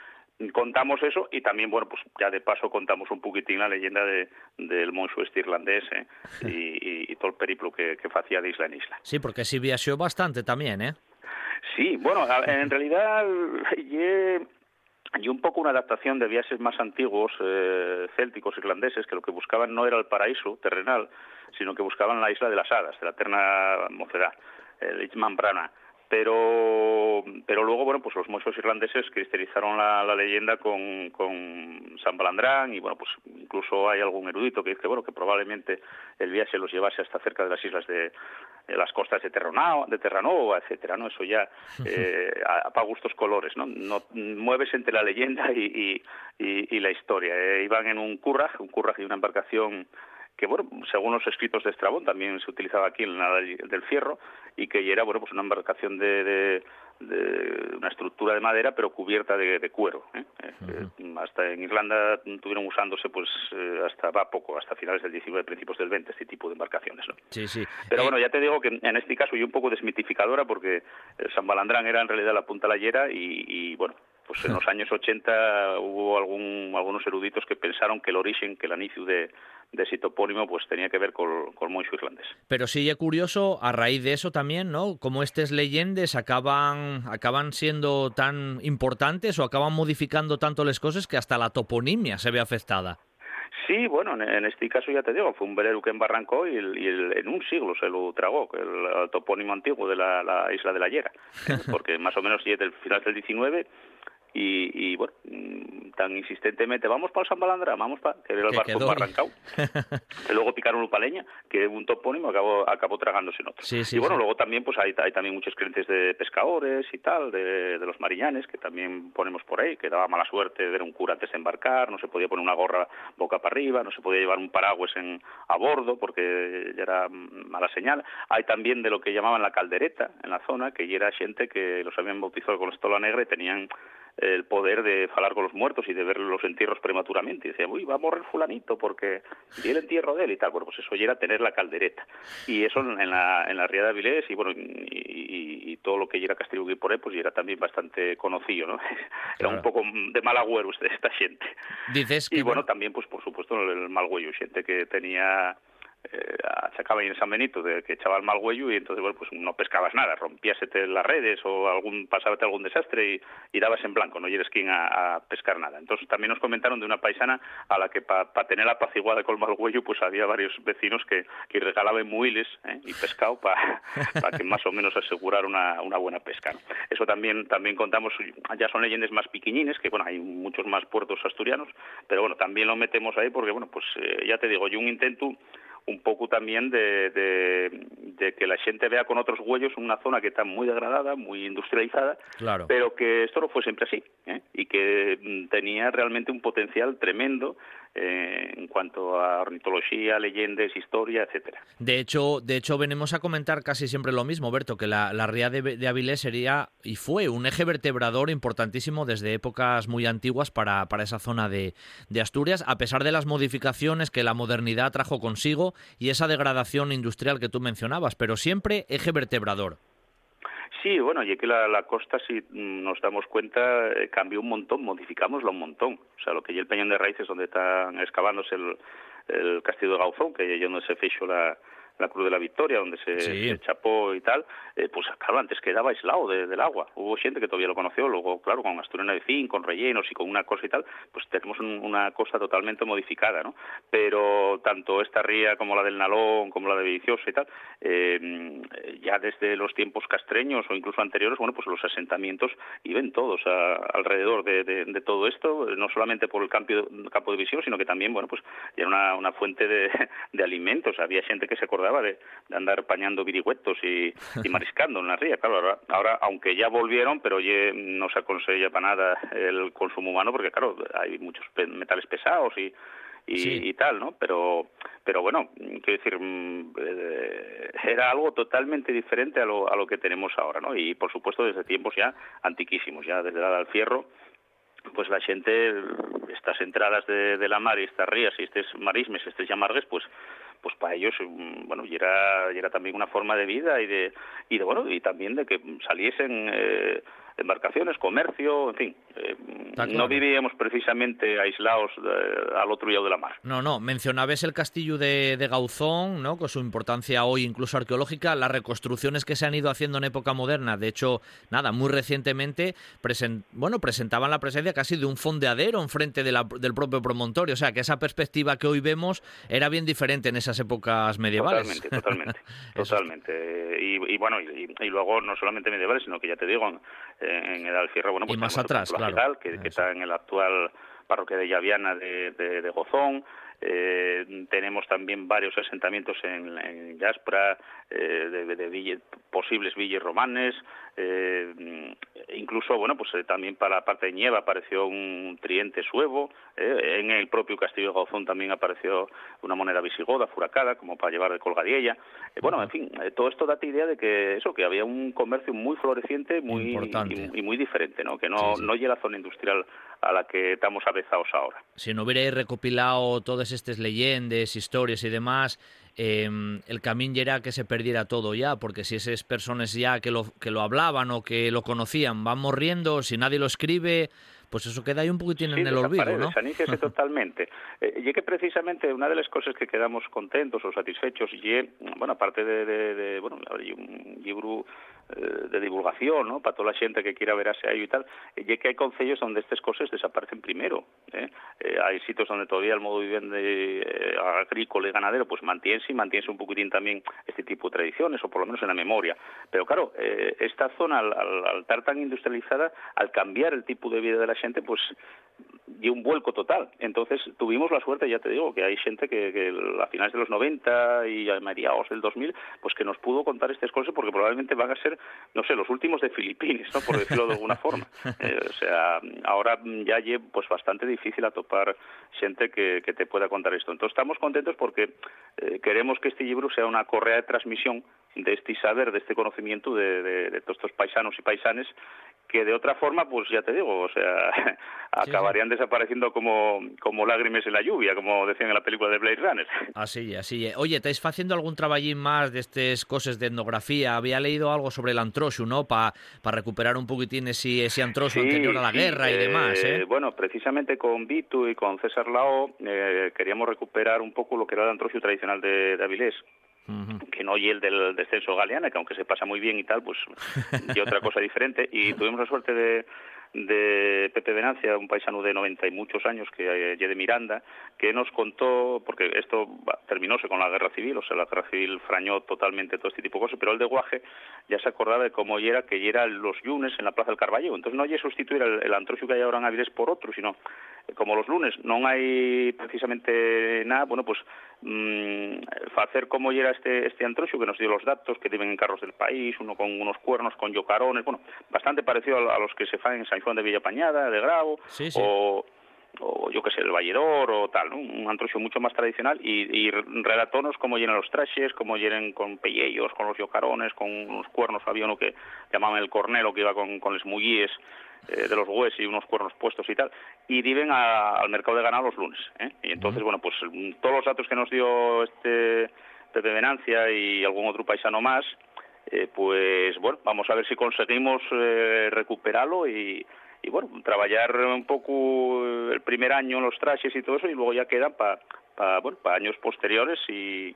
contamos eso y también, bueno, pues ya de paso contamos un poquitín la leyenda de, del monstruo este irlandés ¿eh? *laughs* y, y, y, todo el periplo que, que hacía de isla en isla. Sí, porque sí viajó bastante también, ¿eh? Sí, bueno, en realidad *laughs* y un poco una adaptación de viajes más antiguos, eh, célticos, irlandeses, que lo que buscaban no era el paraíso terrenal, sino que buscaban la isla de las hadas, de la eterna mocedad, el Ichman Brana pero pero luego bueno pues los mochos irlandeses cristalizaron la, la leyenda con, con San Balandrán y bueno pues incluso hay algún erudito que dice bueno que probablemente el viaje los llevase hasta cerca de las islas de, de las costas de Terranova, de Terranova etcétera no eso ya eh, para gustos colores no no mueves entre la leyenda y, y, y, y la historia eh, iban en un curraj un curraj y una embarcación que bueno, según los escritos de Estrabón también se utilizaba aquí en la del Fierro y que era bueno pues una embarcación de, de, de una estructura de madera pero cubierta de, de cuero. ¿eh? Uh -huh. Hasta en Irlanda tuvieron usándose pues eh, hasta va poco, hasta finales del 19, principios del 20 este tipo de embarcaciones. ¿no? Sí, sí. Pero eh... bueno, ya te digo que en este caso yo un poco desmitificadora porque San Balandrán era en realidad la punta layera y, y bueno, pues en los *laughs* años 80 hubo algún, algunos eruditos que pensaron que el origen, que el inicio de, de ese topónimo pues tenía que ver con, con el moncho irlandés. Pero sí es curioso, a raíz de eso también, ¿no? Como estas leyendas acaban, acaban siendo tan importantes o acaban modificando tanto las cosas que hasta la toponimia se ve afectada. Sí, bueno, en, en, este caso ya te digo, fue un velero que embarrancó y, el, y el, en un siglo se lo tragó, el, el topónimo antiguo de la, la, isla de la Hiera, ¿eh? *laughs* porque más o menos desde el final del 19 y, y, bueno, mm, tan insistentemente, vamos para el San Balandra, vamos para que era el barco barrancao, *laughs* que luego picaron un paleña, que un topónimo acabó, acabó tragándose en otro. Sí, sí, y bueno, sí. luego también pues hay, hay también muchos creencias de pescadores y tal, de, de, los mariñanes, que también ponemos por ahí, que daba mala suerte ver un cura antes de embarcar, no se podía poner una gorra boca para arriba, no se podía llevar un paraguas en, a bordo porque ya era mala señal. Hay también de lo que llamaban la caldereta en la zona, que ya era gente que los habían bautizado con estola negra y tenían el poder de falar con los muertos y de ver los entierros prematuramente. Y decía, uy, va a morir fulanito porque vi el entierro de él y tal. Bueno, pues eso ya era tener la caldereta. Y eso en la, en la Ría de Avilés y bueno, y, todo lo que era Castillo y por él, pues ya era también bastante conocido, ¿no? *laughs* Era un poco de mal agüero esta gente. Dices y bueno, también, pues por supuesto, el mal huello, gente que tenía eh, achacaba en San Benito de que echaba el mal huello y entonces bueno pues no pescabas nada rompíasete las redes o algún pasábate algún desastre y, y dabas en blanco no eres quien a, pescar nada entonces también nos comentaron de una paisana a la que para tener la apaciguada con el mal huello pues había varios vecinos que, que regalaban muiles ¿eh? y pescado para *laughs* que más o menos asegurar una, una buena pesca eso también también contamos ya son leyendas más piquiñines que bueno hay muchos más puertos asturianos pero bueno también lo metemos ahí porque bueno pues eh, ya te digo yo un intento un poco también de, de, que la gente vea con otros huellos una zona que está muy degradada, muy industrializada, pero que esto no fue siempre así ¿eh? y que mm, tenía realmente un potencial tremendo eh, en cuanto a ornitología, leyendas, historia, etcétera. De hecho, de hecho venimos a comentar casi siempre lo mismo, Berto, que la, ría de, Avilés sería y fue un eje vertebrador importantísimo desde épocas muy antiguas para, para esa zona de, de Asturias, a pesar de las modificaciones que la modernidad trajo consigo y esa degradación industrial que tú mencionabas, pero siempre eje vertebrador. Sí, bueno, y que la, la costa, si nos damos cuenta, eh, cambió un montón, modificámoslo un montón. O sea, lo que ya el Peñón de Raíces, donde están excavándose el, el castillo de Gauzón, que ya donde se fechó la, la Cruz de la Victoria, donde se, chapó y tal, eh, pues claro, antes quedaba aislado del agua. Hubo gente que todavía lo conoció, luego, claro, con Asturiana de Fin, con rellenos y con una cosa y tal, pues tenemos una cosa totalmente modificada, ¿no? Pero tanto esta ría como la del Nalón, como la de Villiciosa y tal, eh, ya desde los tiempos castreños o incluso anteriores, bueno, pues los asentamientos iban todos alrededor de, todo esto, no solamente por el campo, campo de visión, sino que también, bueno, pues era una, una fuente de, *laughs* de alimentos. Había gente que se acordaba de, andar pañando virigüetos y, *laughs* mariscando en la ría. Claro, ahora, aunque ya volvieron, pero ya no se aconsella para nada el consumo humano porque, claro, hay muchos metales pesados y, y, tal, ¿no? Pero, pero bueno, quiero decir, mm, eh, era algo totalmente diferente a lo, a lo que tenemos ahora, ¿no? Y por supuesto desde tiempos ya antiquísimos, ya desde la del fierro, pues la gente, estas entradas de, de la mar y estas rías y estos marismes, estos llamargues, pues pues para ellos mm, bueno y era, era también una forma de vida y de y de bueno y también de que saliesen eh, embarcaciones, comercio, en fin. Eh, no vivíamos precisamente aislados al otro lado de la mar. No, no. Mencionabas el castillo de, Gauzón, ¿no? con su importancia hoy incluso arqueológica, las reconstrucciones que se han ido haciendo en época moderna. De hecho, nada, muy recientemente bueno, presentaban la presencia casi de un fondeadero enfrente de del propio promontorio. O sea, que esa perspectiva que hoy vemos era bien diferente en esas épocas medievales. Totalmente, totalmente. *laughs* totalmente. Y, bueno, y, luego no solamente medievales, sino que ya te digo, en el Alfierro, bueno, pues más atrás, que, está en el actual parroquia de Llaviana de, de Gozón, eh, tenemos también varios asentamientos en, en Yaspra, eh, de, de posibles villas romanes, eh, incluso, bueno, pues eh, también para la parte de Nieva apareció un triente suevo, eh, en el propio Castillo de Gauzón también apareció una moneda visigoda, furacada, como para llevar de colgadiella. bueno, en fin, todo esto da idea de que eso, que había un comercio muy floreciente muy y, muy diferente, ¿no? Que no, no llega la zona industrial a la que estamos avezados ahora. Si no hubierais recopilado todas estas leyendas, historias y demás, em, el camino ya era que se perdiera todo ya, porque si esas personas ya que lo, que lo hablaban o que lo conocían van morriendo, si nadie lo escribe, pues eso queda ahí un poquitín en el olvido, ¿no? *laughs* totalmente. Eh, y que precisamente una de las cosas que quedamos contentos o satisfechos, y bueno, aparte de, de, bueno, hay un libro eh, de divulgación, ¿no? Para toda la gente que quiera verase ahí y tal, y que hay concellos donde estas cosas desaparecen primero. ¿eh? Eh, hay sitios donde todavía el modo de vida agrícola y ganadero pues mantiene y mantiene un poquitín también este tipo de tradiciones, o por lo menos en la memoria. Pero claro, esta zona, al, estar tan industrializada, al cambiar el tipo de vida de la gente, pues y un vuelco total. Entonces tuvimos la suerte, ya te digo, que hay gente que, a finales de los 90 y a mediados del 2000, pues que nos pudo contar estas cosas porque probablemente van a ser, no sé, los últimos de Filipinas, ¿no? por decirlo de alguna forma. *laughs* Eh, o sea, ahora ya es pues bastante difícil a topar gente que, te pueda contar esto. Entonces estamos contentos porque eh, queremos que este libro sea una correa de transmisión de este saber, de este conocimiento de, de todos estos paisanos y paisanes que de otra forma, pues ya te digo, o sea, *laughs* acabarían desapareciendo como, como lágrimas en la lluvia, como decían en la película de Blade Runner. *laughs* Así, así. Oye, ¿estáis haciendo algún traballín más de estas cosas de etnografía? Había leído algo sobre el antroxu, ¿no? Para recuperar un poquitín ese, ese antroxu anterior a la guerra y demás, ¿eh? Bueno, precisamente con Vitu y con César Lao eh, queríamos recuperar un poco lo que era el antroxu tradicional de, de Avilés que no y el del descenso galeana, que aunque se pasa muy bien y tal, pues y otra cosa *laughs* diferente. Y tuvimos la suerte de, de Pepe Venancia, un paisano de 90 y muchos años, que eh, de Miranda, que nos contó, porque esto terminóse con la guerra civil, o sea, la guerra civil frañó totalmente todo este tipo de cosas, pero el de Guaje ya se acordaba de cómo era que era los lunes en la Plaza del Carballo. Entonces no hay sustituir el, el que hay ahora en Avilés por otro, sino como los lunes non hai precisamente nada, bueno, pues mmm, facer como era este, este antroxo que nos dio los datos que tiven en carros del país, uno con unos cuernos, con yocarones, bueno, bastante parecido a, a los que se fan en San Juan de Villapañada, de Grau, sí, sí. o o yo que sé, el Valledor o tal, un antroxo mucho más tradicional y, y relatonos cómo llenan los trajes, cómo llenan con pellejos, con los yocarones, con unos cuernos, había uno que llamaban el cornelo que iba con, con los mullíes eh, de los huesos y unos cuernos puestos y tal, y viven al mercado de ganado los lunes. ¿eh? Y entonces, bueno, pues todos los datos que nos dio este Pepe Venancia y algún otro paisano más, eh, pues bueno, vamos a ver si conseguimos recuperarlo y, y bueno, trabajar un poco el primer año los trajes y todo eso y luego ya quedan para bueno, para años posteriores y,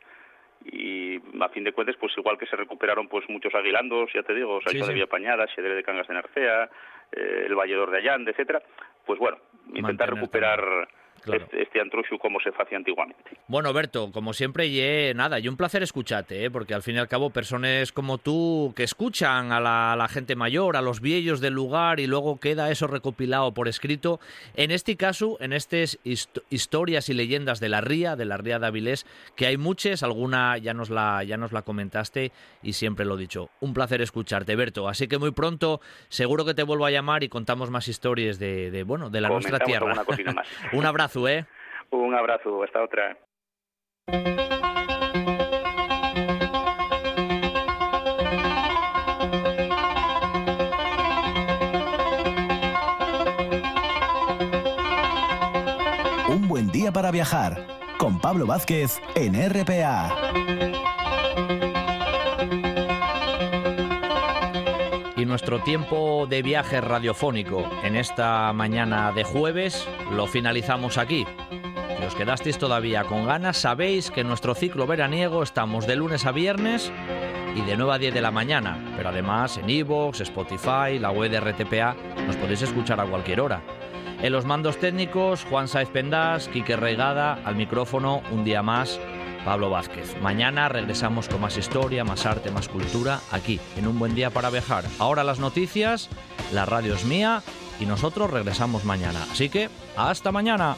y a fin de cuentas pues igual que se recuperaron pues muchos aguilandos ya te digo Sancho de Villapañada Xedere de Cangas de Narcea eh, el Valledor de Allande etcétera pues bueno intentar recuperar este, este como se hacía antiguamente. Bueno, Berto, como siempre, y nada, y un placer escucharte, ¿eh? porque al fin y al cabo personas como tú que escuchan a la, gente mayor, a los viejos del lugar y luego queda eso recopilado por escrito. En este caso, en estas historias y leyendas de la ría, de la ría de Avilés, que hay muchas, alguna ya nos la ya nos la comentaste y siempre lo he dicho. Un placer escucharte, Berto. Así que muy pronto seguro que te vuelvo a llamar y contamos más historias de, bueno, de la nuestra tierra. *laughs* un abrazo ¿eh? Un abrazo, hasta otra. Un buen día para viajar con Pablo Vázquez en RPA. Nuestro tiempo de viaje radiofónico en esta mañana de jueves lo finalizamos aquí. Si os quedasteis todavía con ganas, sabéis que en nuestro ciclo veraniego estamos de lunes a viernes y de 9 a 10 de la mañana, pero además en iVoox, Spotify, la web de RTPA, nos podéis escuchar a cualquier hora. En los mandos técnicos, Juan Saez Pendás, Quique Reigada, al micrófono, un día más, Pablo Vázquez. Mañana regresamos con más historia, más arte, más cultura, aquí, en un buen día para viajar. Ahora las noticias, la radio es mía y nosotros regresamos mañana. Así que, hasta mañana.